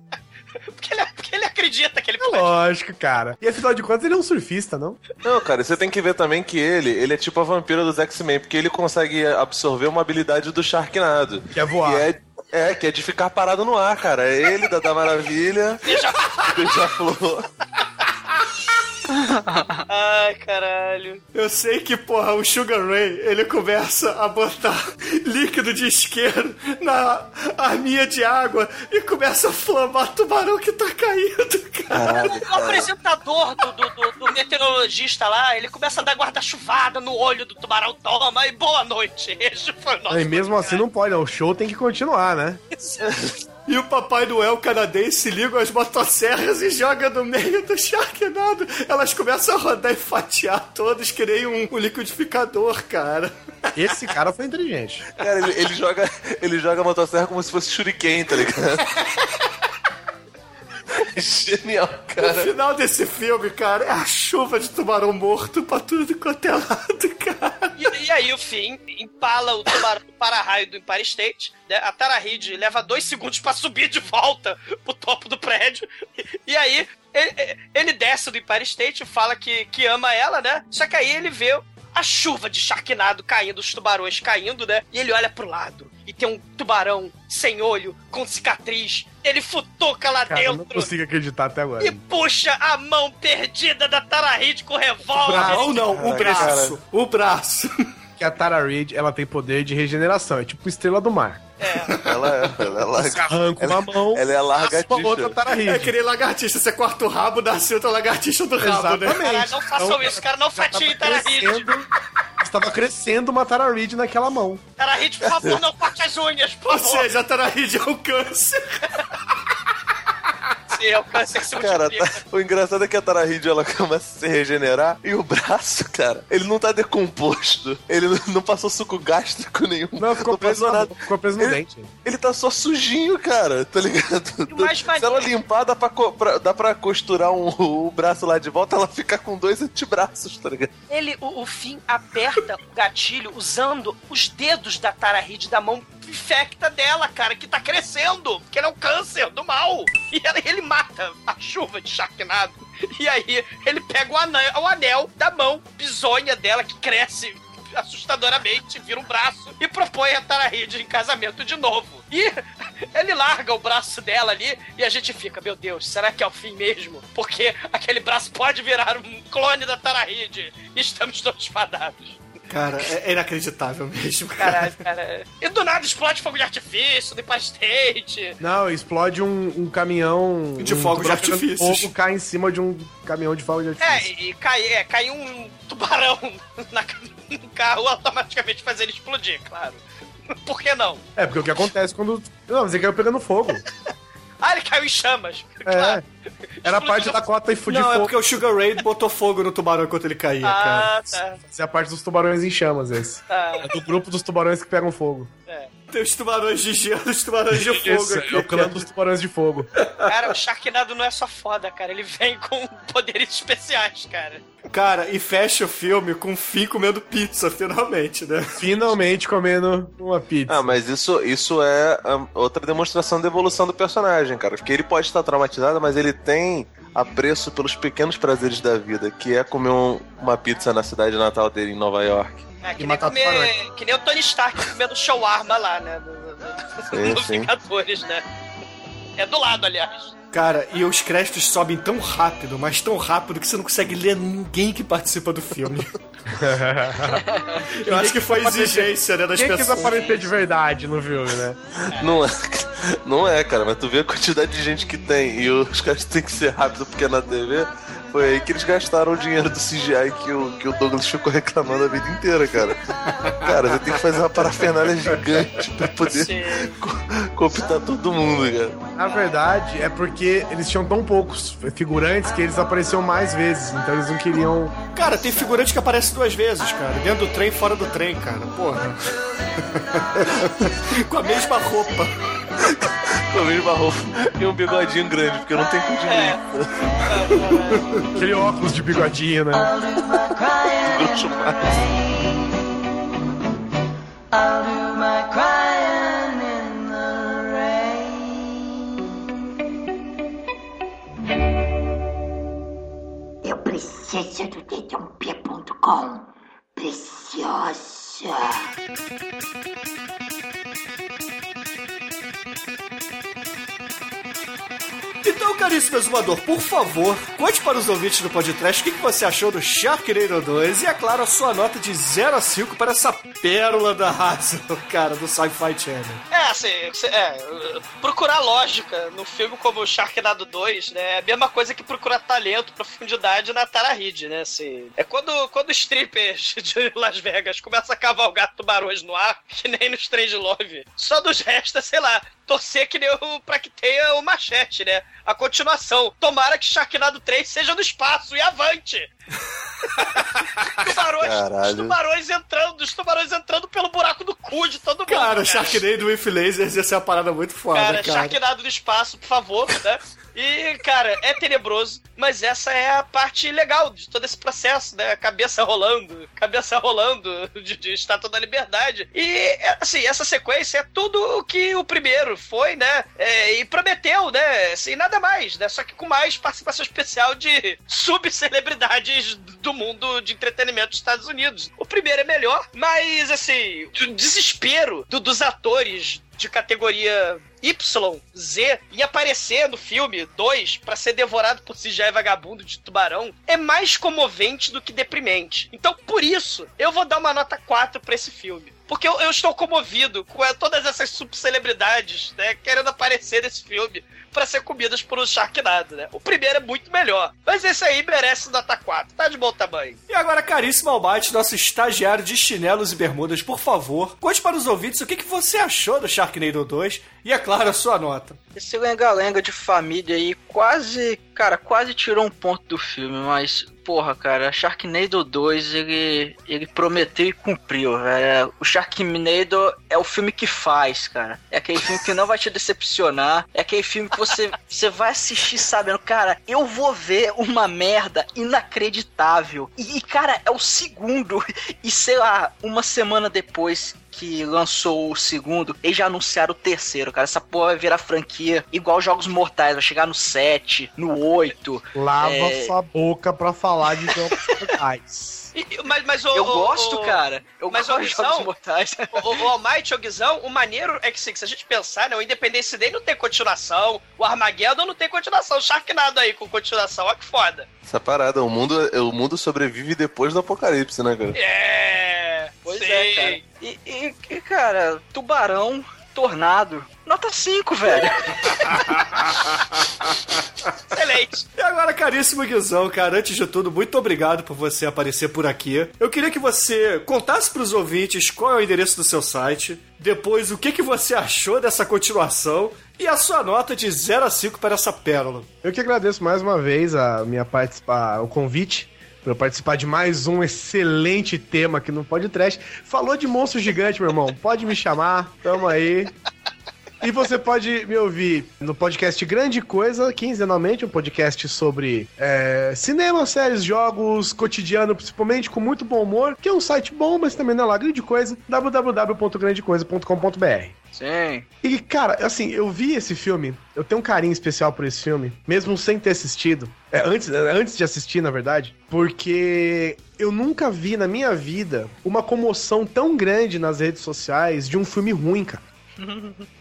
Porque ele, porque ele acredita que ele É pode. lógico, cara. E afinal de contas ele é um surfista, não? Não, cara, você tem que ver também que ele, ele é tipo a vampira dos X-Men, porque ele consegue absorver uma habilidade do Sharknado. Que é voar. É, é, que é de ficar parado no ar, cara. É ele, da, da Maravilha, Beija-Flor. Ai, caralho. Eu sei que, porra, o Sugar Ray, ele começa a botar líquido de isqueiro na arminha de água e começa a flamar tubarão que tá caindo, cara. O apresentador do, do, do- do meteorologista lá, ele começa a dar guarda-chuvada no olho do tubarão, toma, e boa noite. Esse foi o nosso E mesmo assim não pode, o show tem que continuar, né? E o Papai Noel canadense liga as motosserras e joga no meio do Sharknado. Elas começam a rodar e fatiar todos, que nem um, um liquidificador, cara. Esse cara foi inteligente. Cara, ele, ele joga, ele joga a motosserra como se fosse shuriken, tá ligado? Genial, O cara. final desse filme, cara, é a chuva de tubarão morto pra tudo quanto é lado, cara. E, e aí o Finn empala o tubarão do para-raio do Empire State. né? A Tara Reid leva dois segundos pra subir de volta pro topo do prédio. E, e aí ele, ele desce do Empire State e fala que, que ama ela, né? Só que aí ele vê a chuva de Sharknado caindo, os tubarões caindo, né? E ele olha pro lado. E tem um tubarão sem olho, com cicatriz. Ele futuca lá Cara, eu não dentro. consigo acreditar até agora. E puxa a mão perdida da Tara Reid com o revólver. Não, não, o braço. O braço. Que a Tara Reid, ela tem poder de regeneração. É tipo estrela do mar. Ela é, ela é Você larga. arranca uma mão, Ela é a raspa a outra É que nem lagartixa. Você corta o rabo, nasce outra lagartixa do rabo, né? Exatamente. Caralho, não façam Então, isso, cara. Não fatiem Tara Reid. crescendo- Estava crescendo uma Tara Reid naquela mão. Tara Reid, por favor, não corte as unhas, por Ou favor. seja, a Tararid é um câncer. Sim, é o câncer que se Cara, tá- o engraçado é que a Tarahid ela começa a se regenerar e o braço, cara, ele não tá decomposto. Ele não- não passou suco gástrico nenhum. Não, ficou preso, passou na- nada. ficou preso no Ele- dente. Ele tá só sujinho, cara, tá ligado? E mais Se ela limpar, dá pra, pra- dá pra costurar um- o braço lá de volta, ela fica com dois antebraços, tá ligado? Ele, o, o Finn aperta o gatilho usando os dedos da Tara Reid da mão infecta dela, cara, que tá crescendo, que ele é um câncer do mal. E ela- ele mata a chuva de Sharknado. E aí ele pega o anel, o anel da mão bizonha dela, que cresce assustadoramente, vira um braço e propõe a Tara em casamento de novo. E ele larga o braço dela ali e a gente fica, meu Deus, será que é o fim mesmo? Porque aquele braço pode virar um clone da Tara estamos todos fadados. Cara, é, é inacreditável mesmo, cara. Caralho, cara. E do nada explode fogo de artifício do Empire State. Não, explode um, um caminhão. De um fogos de artifícios. Fogo cai em cima de um caminhão de fogo de É, artifício. e cai, é, cai um tubarão na, no carro automaticamente faz ele explodir, claro. Por que não? É, porque o que acontece quando. Não, ele caiu pegando fogo. Ah, ele caiu em chamas. É. Claro. Era a parte da cota e fudir Não, é fogo. porque o Sugar Ray botou fogo no tubarão enquanto ele caía, cara. Ah, tá. Essa é a parte dos tubarões em chamas, esse. tá. É do grupo dos tubarões que pegam fogo. É. Tem os tubarões de gelo os tubarões de fogo Esse aqui. é o clã dos tubarões de fogo. Cara, o Sharknado não é só foda, cara. Ele vem com poderes especiais, cara. Cara, e fecha o filme com o Finn comendo pizza, finalmente, né? Finalmente comendo uma pizza. Ah, mas isso, isso é ah, outra demonstração da evolução do personagem, cara. Porque ele pode estar traumatizado, mas ele tem apreço pelos pequenos prazeres da vida, que é comer um- uma pizza na cidade natal dele em Nova York. É, que, E nem matar comer, que nem o Tony Stark comendo shawarma lá, né? Sim. Vingadores, né? É do lado, aliás. Cara, e os créditos sobem tão rápido, mas tão rápido que você não consegue ler ninguém que participa do filme. Eu acho que foi exigência, né, das Quem quis pessoas. aparecer de verdade no filme, né? Não é, não é, cara, mas tu vê a quantidade de gente que tem e os caras têm que ser rápido porque é na TV. Foi aí que eles gastaram o dinheiro do CGI que o, que o Douglas ficou reclamando a vida inteira, cara. Cara, você tem que fazer uma parafernália gigante pra poder cooptar todo mundo, cara. Na verdade, é porque eles tinham tão poucos figurantes que eles apareciam mais vezes. Então eles não queriam. Cara, tem figurante que aparece duas vezes, cara. Dentro do trem, fora do trem, cara. Porra. Com a mesma roupa. Com a mesma roupa e um bigodinho grande, porque não tem cu de É. Aquele óculos de bigodinho, né? Eu preciso do dedãopia.com. Preciosa. Então caríssimo exumador, por favor, conte para os ouvintes do podcast o que, você achou do Sharknado 2 e, é claro, a sua nota de 0 a 5 para essa pérola da raça, cara, do Sci-Fi Channel. É, assim, é, procurar lógica no filme como o Sharknado 2, né, é a mesma coisa que procurar talento, profundidade na Tara Reid, né, assim. É quando, quando os strippers de Las Vegas começam a cavalgar tubarões no ar, que nem no Strange Love, só nos resta, sei lá, torcer que nem o, pra que tenha o machete, né, a continuação. Tomara que Sharknado 3 seja no espaço e avante! Tubarões, os Caralho. tubarões entrando, os tubarões entrando pelo buraco do cu de todo mundo. Cara, Sharknado with Lasers ia ser uma parada muito foda, Cara, cara. Sharknado no espaço, por favor, né? E, cara, é tenebroso, mas essa é a parte legal de todo esse processo, né? Cabeça rolando, cabeça rolando de, de Estátua da Liberdade. E, é, assim, essa sequência é tudo o que o primeiro foi, né? É, e prometeu, né? Assim, nada mais, né? Só que com mais participação especial de subcelebridades do mundo de entretenimento dos Estados Unidos. O primeiro é melhor, mas, assim, o desespero do- dos atores de categoria Y, Z, e aparecer no filme 2 pra ser devorado por CGI vagabundo de tubarão é mais comovente do que deprimente. Então, por isso, eu vou dar uma nota 4 pra esse filme. Porque eu, eu estou comovido com todas essas subcelebridades, né, querendo aparecer nesse filme pra ser comidas por um Sharknado, né? O primeiro é muito melhor, mas esse aí merece nota 4, tá de bom tamanho. E agora, caríssimo Albate, nosso estagiário de chinelos e bermudas, por favor, conte para os ouvintes o que, que você achou do Sharknado 2 e, é claro, a sua nota. Esse lenga-lenga de família aí quase, cara, quase tirou um ponto do filme, mas, porra, cara, Sharknado 2, ele, ele prometeu e cumpriu, velho. O Sharknado é o filme que faz, cara. É aquele filme que não vai te decepcionar, é aquele filme que você, você vai assistir sabendo, cara, eu vou ver uma merda inacreditável. E, cara, é o segundo, e sei lá, uma semana depois que lançou o segundo, eles já anunciaram o terceiro, cara. Essa porra vai virar franquia igual Jogos Mortais, vai chegar no 7, no 8. Lava É. sua boca pra falar de jogos mortais. E- mas, mas o, Eu o- gosto, o- cara. Eu mas, gosto de Jogos Mortais. O, o Almighty, o Guizão, o maneiro é que assim, se a gente pensar, né, o Independence Day não tem continuação, o Armageddon não tem continuação, o Sharknado aí com continuação, olha que foda. Essa parada, o mundo, o mundo sobrevive depois do apocalipse, né, cara? É, Pois sim. é, cara. E, e- e, cara, Tubarão, Tornado, nota 5, velho. Excelente. E agora, caríssimo Guizão, cara, antes de tudo, muito obrigado por você aparecer por aqui. Eu queria que você contasse pros ouvintes qual é o endereço do seu site, depois o que, que você achou dessa continuação e a sua nota de 0 a 5 para essa pérola. Eu que agradeço mais uma vez a minha participar, o convite para participar de mais um excelente tema aqui no Podcast. Falou de monstro gigante, meu irmão. Pode me chamar, tamo aí. E você pode me ouvir no podcast Grande Coisa, quinzenalmente, um podcast sobre é, cinema, séries, jogos, cotidiano, principalmente com muito bom humor, que é um site bom, mas também não é lá, Grande Coisa, www.grandecoisa.com.br. Sim. E, cara, assim, eu vi esse filme, eu tenho um carinho especial por esse filme, mesmo sem ter assistido. É, antes, é, antes de assistir, na verdade, porque eu nunca vi na minha vida uma comoção tão grande nas redes sociais de um filme ruim, cara.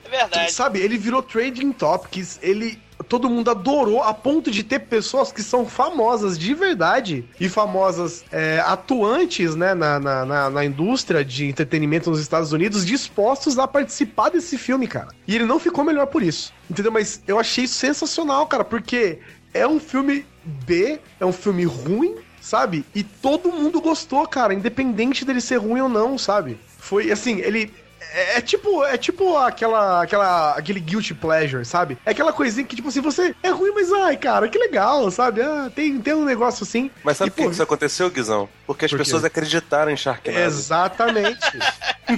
É verdade. Sabe, ele virou trading topics, ele. Todo mundo adorou a ponto de ter pessoas que são famosas de verdade e famosas é, atuantes né, na, na, na, na indústria de entretenimento nos Estados Unidos dispostos a participar desse filme, cara. E ele não ficou melhor por isso. Entendeu? Mas eu achei sensacional, cara, porque é um filme B, é um filme ruim, sabe? E todo mundo gostou, cara, independente dele ser ruim ou não, sabe? Foi assim, ele. É, é tipo, é tipo aquela, aquela, aquele guilty pleasure, sabe? É aquela coisinha que, tipo assim, você é ruim, mas ai, cara, que legal, sabe? Ah, tem, tem um negócio assim. Mas sabe por que pô, isso aconteceu, Guizão? Porque as Por pessoas acreditaram em Sharknado. Exatamente.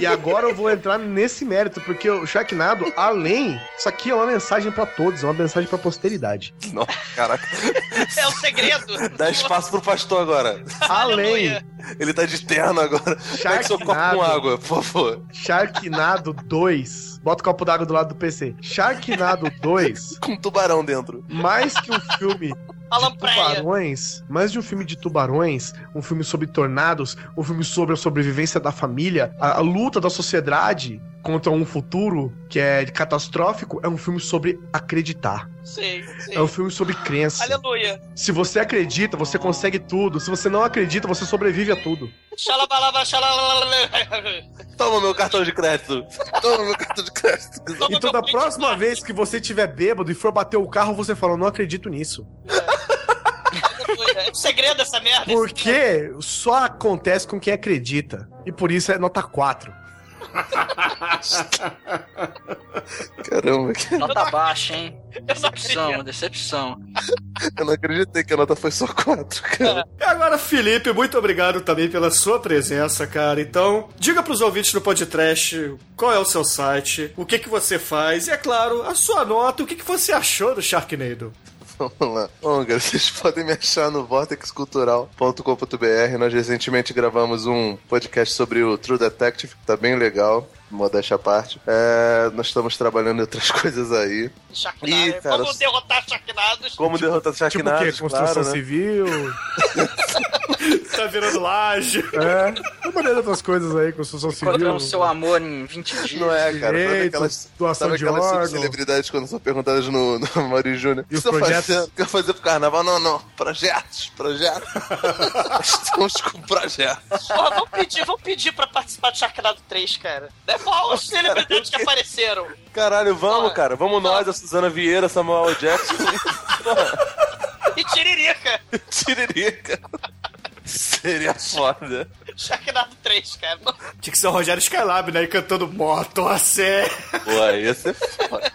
e agora eu vou entrar nesse mérito, porque o Sharknado, além, isso aqui é uma mensagem pra todos, é uma mensagem pra posteridade. Não, caraca. É o segredo. Dá espaço pro pastor agora. Além, Ele tá de terno agora. Pega seu copo Sharknado. com água, por favor. Sharknado 2. Bota o copo d'água do lado do PC. Sharknado 2, Com um tubarão dentro. mais que um filme de tubarões, mais de um filme de tubarões, um filme sobre tornados, um filme sobre a sobrevivência da família, a, a luta da sociedade contra um futuro que é catastrófico, é um filme sobre acreditar. Sim, sim. É um filme sobre crença. Aleluia. Se você acredita, você consegue tudo. Se você não acredita, você sobrevive a tudo. Xalabalaba. Toma meu cartão de crédito. Toma meu cartão de crédito. Então, da próxima vez que você tiver bêbado e for bater o carro, você fala: Não acredito nisso. É o segredo dessa merda. Porque só acontece com quem acredita. E por isso é nota 4. Caramba, que... Nota baixa, hein? Decepção, decepção. eu não acreditei que a nota foi só 4, cara. E agora, Felipe, muito obrigado também pela sua presença, cara. Então, diga pros ouvintes do podcast qual é o seu site, o que que você faz e, é claro, a sua nota, o que que você achou do Sharknado. Vamos lá. Bom, galera, vocês podem me achar no vortexcultural.com.br. Nós recentemente gravamos um podcast sobre o True Detective, que tá bem legal. Modéstia à parte. É, nós estamos trabalhando em outras coisas aí. Sharknado. Ih, cara, Como derrotar Sharknados. Como derrotar Tipo o Sharknados, quê? Construção claro, né? civil. tá virando laje. É. Uma de outras coisas aí, construção civil. Encontrando seu amor em 20 dias. Não é, cara. Direitos, aquelas, doação sabe de aquelas órgão. celebridades quando são perguntadas no, no Mauri Júnior? E O os que você projetos? fazendo? O que eu fazer pro carnaval? Não, não. Projetos, projetos. Estamos com projetos. Porra, vamos pedir, vamos pedir pra participar do Sharknado 3, cara. É qual os celebridades que apareceram? Caralho, vamos, Ah. cara. Vamos nós, a Suzana Vieira, Samuel. Jackson. E Tiririca. Tiririca. Seria foda. Sharknado 3, cara. Tinha que ser o Rogério Skylab, né? E cantando moto a sério. Pô, ia ser foda.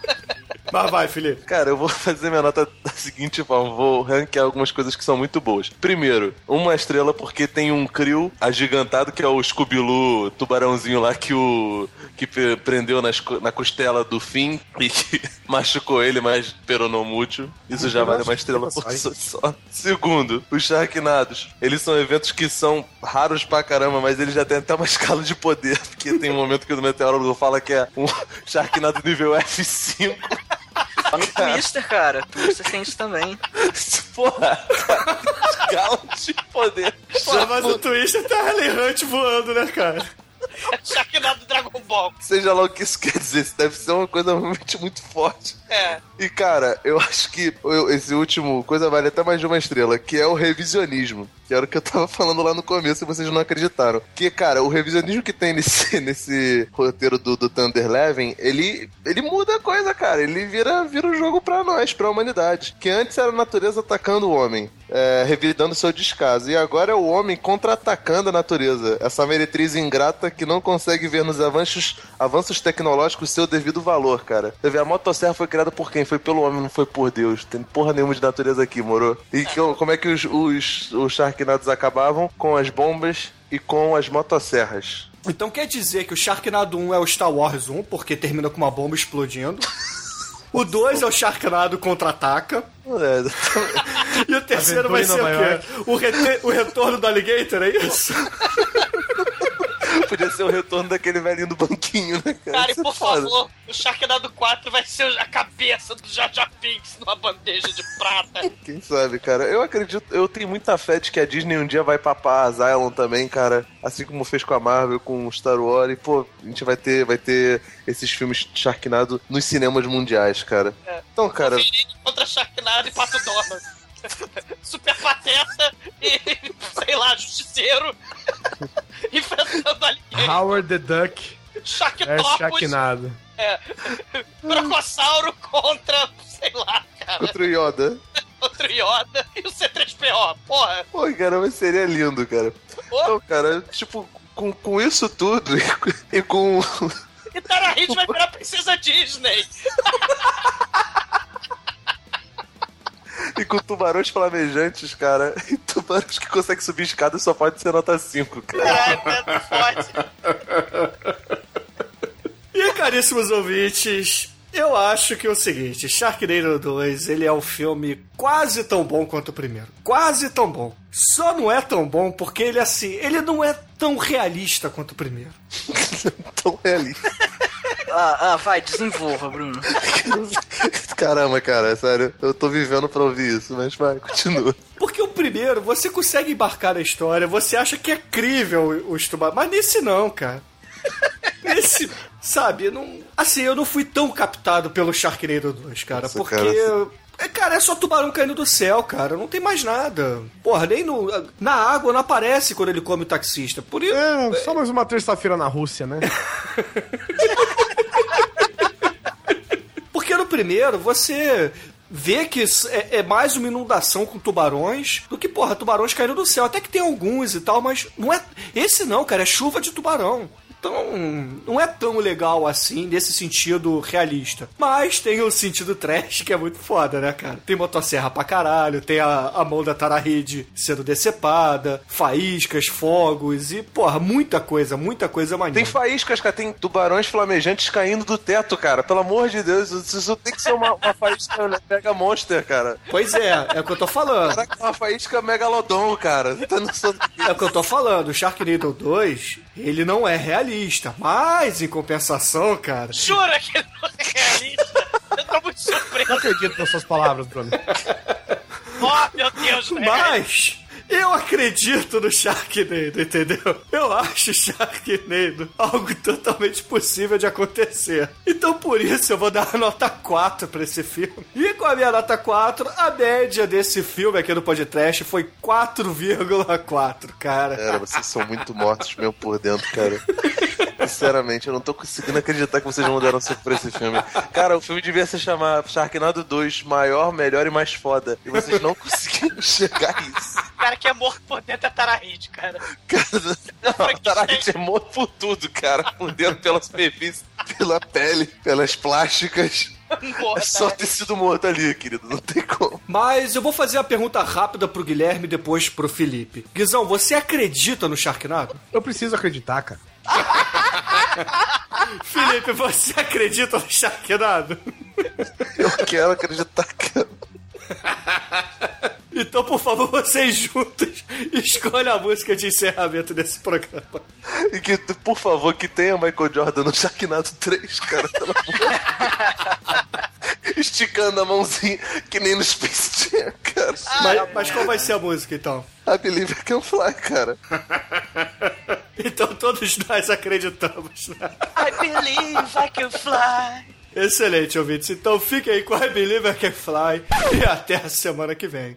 Mas vai, Felipe. Cara, eu vou fazer minha nota da seguinte forma: vou ranquear algumas coisas que são muito boas. Primeiro, uma estrela porque tem um crio agigantado que é o Scooby-Doo tubarãozinho lá que o. que prendeu nas na costela do fim e que machucou ele, mas peronomútil. Isso já vale uma estrela por si só. Segundo, os Sharknados. Eles são eventos que são raros pra caramba, mas eles já têm até uma escala de poder. Porque tem um momento que o meteorólogo fala que é um Sharknado nível F5. No Twister, cara. Twister tem isso também. Porra, escala de poder. Pô, mas o Twister tá Helen Hunt voando, né, cara? Sharknado Dragon Ball. Seja lá o que isso quer dizer, isso deve ser uma coisa realmente muito forte. É. E cara, eu acho que esse último coisa vale até mais de uma estrela, que é o revisionismo. Que era o que eu tava falando lá no começo e vocês não acreditaram. Que, cara, o revisionismo que tem nesse, nesse roteiro do, do Thunder Eleven, ele, ele muda a coisa, cara. Ele vira, vira o jogo pra nós, pra humanidade. Que antes era a natureza atacando o homem, é, revidando seu descaso. E agora é o homem contra-atacando a natureza. Essa meretriz ingrata que não consegue ver nos avanços, avanços tecnológicos seu devido valor, cara. Você vê, a motosserra foi criada por quem? Foi pelo homem, não foi por Deus. Tem porra nenhuma de natureza aqui, moro? E que- como é que os, os, os Sharknados acabavam? Com as bombas e com as motosserras. Então quer dizer que o Sharknado 1 é o Star Wars 1, porque termina com uma bomba explodindo. O 2 é o Sharknado contra-ataca. É, E o terceiro Aventura vai ser o quê? O, rete- o retorno do Alligator, é isso? podia ser o retorno daquele velhinho do banquinho, né, cara? Cara, e é por foda. favor, o Sharknado 4 vai ser a cabeça do Jaja Pinks numa bandeja de prata. Quem sabe, cara? Eu acredito, eu tenho muita fé de que a Disney um dia vai papar a Zylon também, cara. Assim como fez com a Marvel, com o Star Wars. E, pô, a gente vai ter, vai ter esses filmes de Sharknado nos cinemas mundiais, cara. É. Então, cara, contra Sharknado e Pato Donald. Super Pateta e, sei lá, Justiceiro enfrentando Alligator. Howard the Duck é Sharktopus. Sharknado. É. Brocossauro contra, sei lá, cara, contra o Yoda. outro Yoda e o C3PO. Porra, Pô, cara, mas seria lindo, cara. Pô. Então, cara, tipo, com, com isso tudo e, com- e com. e Tara Reid vai virar princesa Disney. E com tubarões flamejantes, cara. E tubarões que conseguem subir escada só pode ser nota 5, cara. Caralho, Pedro Forte. E caríssimos ouvintes, eu acho que é o seguinte, Sharknado 2, ele é um filme quase tão bom quanto o primeiro. Quase tão bom. Só não é tão bom porque ele assim, ele não é tão realista quanto o primeiro. Tão realista. Ah, ah, vai, desenvolva, Bruno. Caramba, cara, é sério. Eu tô vivendo pra ouvir isso, mas vai, continua. Porque o primeiro, você consegue embarcar na história, você acha que é crível os tubarões, mas nesse não, cara. Nesse, sabe, não. Assim, eu não fui tão captado pelo Sharknado 2, cara, Nossa, porque. cara, É, cara, é só tubarão caindo do céu, cara. Não tem mais nada. Porra, nem no. Na água não aparece quando ele come o taxista. Por isso. É, só mais uma terça-feira na Rússia, né? Porque no primeiro você vê que é, é mais uma inundação com tubarões do que, porra, tubarões caindo do céu. Até que tem alguns e tal, mas não é. Esse não, cara, é chuva de tubarão. Então, não é tão legal assim, nesse sentido realista. Mas tem o sentido trash, que é muito foda, né, cara? Tem motosserra pra caralho, tem a, a mão da Tarahide sendo decepada, faíscas, fogos e, porra, muita coisa, muita coisa maneira. Tem faíscas, cara, tem tubarões flamejantes caindo do teto, cara. Pelo amor de Deus, isso tem que ser uma, uma faísca né, mega monster, cara. Pois é, é o que eu tô falando. Caraca, uma faísca megalodon, cara. Tá É o que eu tô falando, o Sharknado 2, ele não é realista, mas em compensação, cara, Jura que ele não é realista? Eu tô muito surpreso. Não acredito nas suas palavras, Bruno. Oh, meu Deus, velho. mas eu acredito no Sharknado, entendeu? Eu acho Sharknado algo totalmente possível de acontecer. Então por isso eu vou dar a nota 4 pra esse filme. E com a minha nota 4, a média desse filme aqui no podcast foi 4,4, cara. Cara, vocês são muito mortos mesmo por dentro, cara. Sinceramente, eu não tô conseguindo acreditar que vocês deram certo pra esse filme. Cara, o filme devia se chamar Sharknado 2, maior, melhor e mais foda. E vocês não conseguiram chegar a isso. Cara que é morto por dentro é Tarahide, cara. Cara, não, o Tarahide é morto por tudo, cara. Por dentro, pela superfície, pela pele, pelas plásticas. Porra, É só tecido morto ali, querido. Não tem como. Mas eu vou fazer a pergunta rápida pro Guilherme e depois pro Felipe. Guizão, você acredita no Sharknado? Eu preciso acreditar, cara. Felipe, você acredita no Sharknado? Eu quero acreditar, cara. Então, por favor, vocês juntos escolham a música de encerramento desse programa. E que, por favor, que tenha Michael Jordan no Sharknado 3, cara. Esticando a mãozinha, que nem no Space Jam, cara. Mas, mas qual vai ser a música, então? I believe I can fly, cara. Então todos nós acreditamos, né? I believe I can fly. Excelente, ouvintes. Então fiquem aí com I Believe I Can Fly e até a semana que vem.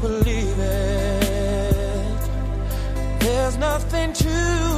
believe it, there's nothing to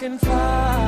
Can fly.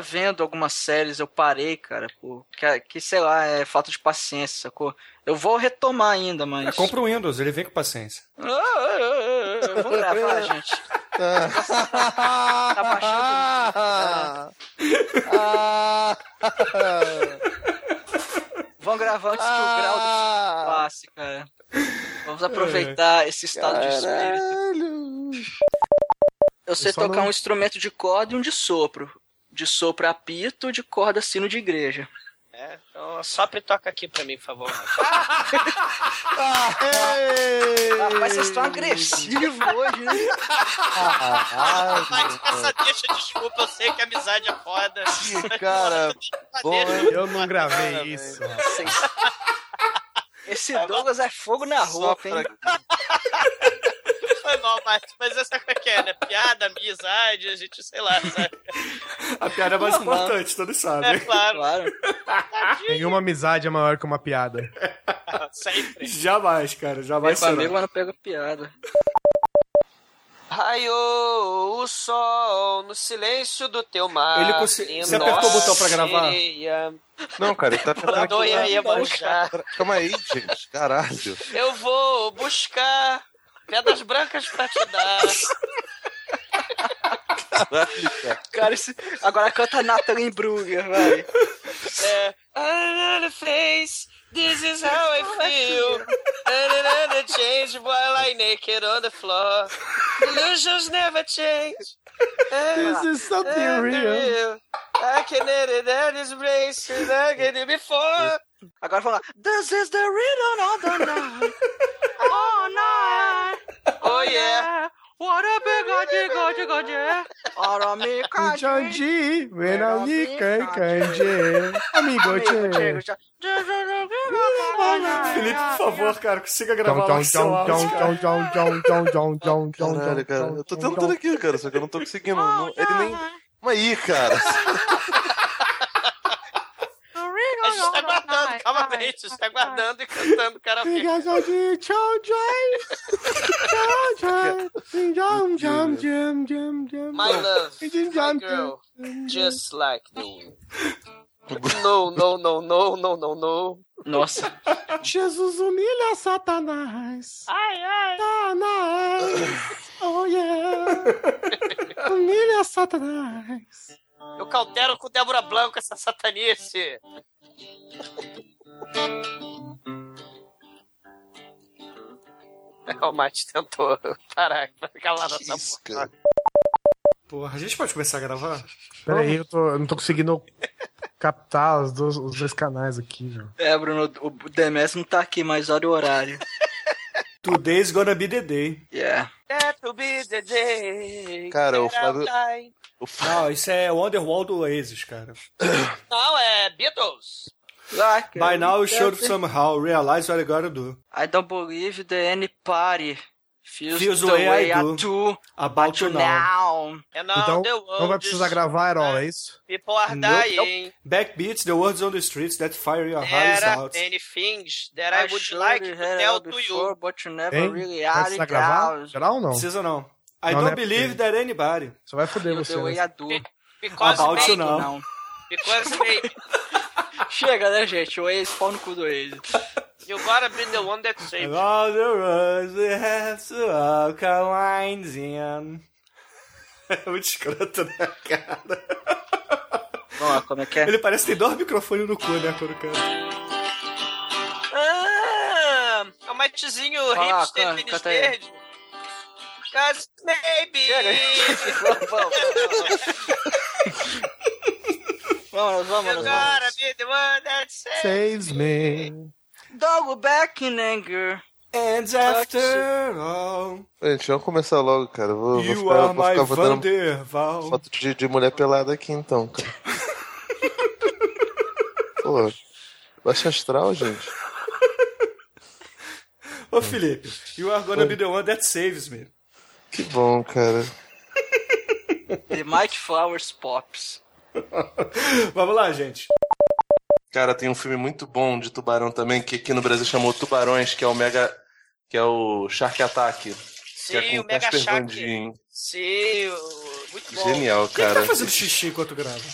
Tava, vendo algumas séries, eu parei, cara, pô, que, que sei lá, é falta de paciência, sacou? Eu vou retomar ainda, mas. É, compra o Windows, ele vem com paciência. Ah, ah, ah, Vamos gravar, gente. tá baixando. Vamos gravar antes que o grau do passe, cara. Vamos aproveitar esse estado de espírito. Eu sei Eu tocar não- um instrumento de corda e um de sopro. De sopro apito, de corda sino de igreja. É, então sopra e toca aqui pra mim, por favor. Rapaz, vocês estão agressivos hoje, né? Mas essa deixa desculpa, eu sei que a amizade é foda. Cara, bom, Eu não gravei isso. Vocês- Esse Douglas é fogo na roupa, hein? Foi mal, mas, mas essa coisa que é, né? Piada, amizade, a gente, sei lá, sabe? A piada é mais Normal. importante, todos É sabem. claro, Claro. Nenhuma amizade é maior que uma piada. sempre. Jamais, cara, jamais Meu amigo, será. não pega piada. Raiou o sol no silêncio do teu mar. Ele e Você apertou o botão pra gravar? sereia Não, cara, ele tá tentando aqui. Calma aí, gente. Caralho. Eu vou buscar pedras brancas pra te dar. Caralho, cara. Cara, esse... agora canta Natalie Brugger, vai. É. Another face, this is how I feel. Another change while I naked on the floor. Illusions never change. This is something real. I can edit that is race I can do before. Agora vamos lá. This is the rhythm of the night. Oh, night. Oh yeah. What a bigode, gode, gode. Ora me Janji, Venali Kankanje, amigo Tchê. Felipe, por favor, cara, consiga gravar lá seu Caralho, cara. Eu tô tentando aqui, cara, só que eu não tô conseguindo. Não- ele nem. Mas aí, cara. A gente tá guardando, calma bem, a gente tá guardando e cantando karaokê. Obrigado, tchau, tchau. Tchau, tchau. Jam, jam, jam, jam, jam. My love, my girl, just like the wind. No, no, no, no, no, no, no. Nossa. Jesus humilha Satanás. Ai, ai. Satanás. Oh, yeah. Humilha Satanás. Eu cautero com Débora Blanco essa satanice. O Mate tentou parar pra ficar lá nessa porra. Porra, a gente pode começar a gravar? Pera aí, eu, tô, eu não tô conseguindo captar os dois, os dois canais aqui, velho. É, Bruno, o Demes não tá aqui, mas olha o horário. Today's gonna be the day. Yeah. That will be the day. Cara, o Flávio-. Não, isso é Wonderwall do Oasis, cara. Não, é Beatles. Like By now you should somehow realize what you gotta do. I don't believe the any party feels, Feels the way way, I I do. do. About to you now. now. Então, não vai precisar is- gravar, Erol, é isso? People are Nope. dying. Backbeats, the words on the streets that fire your eyes There are out. many things that I would surely like to tell to before, you. but you never Hein? really Vai had precisar it gravar? Geral ou não? Precisa não. I Não, don't né, believe porque- that anybody. Só vai foder você. né? I do. Because About you now. Não. because maybe Chega, né, gente? O ex, pau no cu do ex. you gotta be the one that saves. And all the roads we have to walk our lines in. É muito escroto, né, cara? Vamos lá, como é que é? Ele parece que tem dois microfones no cu, né, quando canta. Ah, é o Matezinho hipster, tênis verde. Cause maybe. Chega, vamos, vamos. Vamos, You vamos, gotta vamos. be the one that saves. Saves me. Don't go back in anger. And after all, Gente, vamos começar logo, cara. Vou, vou you ficar, are vou my ficar Vanderval. foto de, de mulher pelada aqui então, cara. Pô, baixa astral, gente. Ô, Felipe, you are gonna be the one that saves me. Que bom, cara. The Mighty Flowers Pops. Vamos lá, gente. Cara, tem um filme muito bom de tubarão também, que aqui no Brasil chamou Tubarões, que é o Mega. que é o Shark Attack. que é Sim, com o Mega Casper Shark. Van Dien. Sim, o- muito bom. Genial, Quem cara. tá fazendo xixi enquanto grava?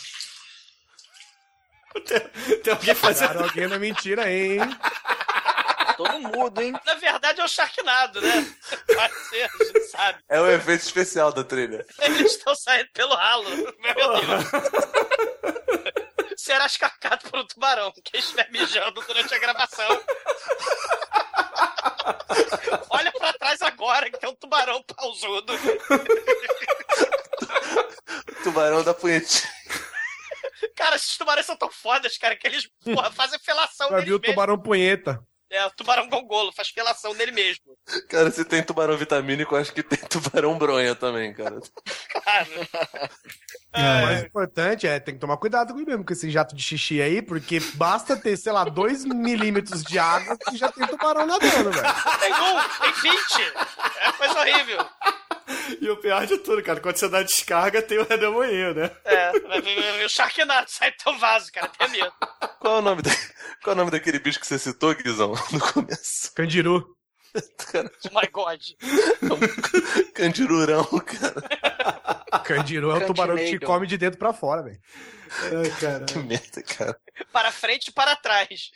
Tem, tem alguém fazendo. Cara, alguém não é mentira, hein? Todo mudo, hein? Na verdade é o Sharknado, né? Pode ser, a gente sabe. É o efeito especial da trilha. Eles estão saindo pelo ralo. Meu Deus. Será escacado por um tubarão. Quem estiver mijando durante a gravação. Olha pra trás agora que tem um tubarão pausudo. Tubarão da punhetinha. Cara, esses tubarões são tão fodas, cara, que eles porra, fazem felação nele vir o tubarão punheta. É, o tubarão gongolo faz felação nele mesmo. Cara, se tem tubarão vitamínico, acho que tem tubarão bronha também, cara. Claro. O mais importante é, tem que tomar cuidado com mesmo com esse jato de xixi aí, porque basta ter, sei lá, 2 milímetros de água que já tem tubarão nadando, velho. Tem um, tem 20. É coisa horrível. E o pior de tudo, cara, quando você dá descarga, tem o redemoinho, né? É, vai vir- o Sharknado sai do teu vaso, cara, tem medo. Qual é o nome, da... Qual é o nome daquele bicho que você citou, Guizão, no começo? Candiru. Cara, Oh my god. candirurão, cara. Candiru é o tubarão que te come de dentro pra fora, velho. Ai, cara. Que merda, cara. Para frente e para trás.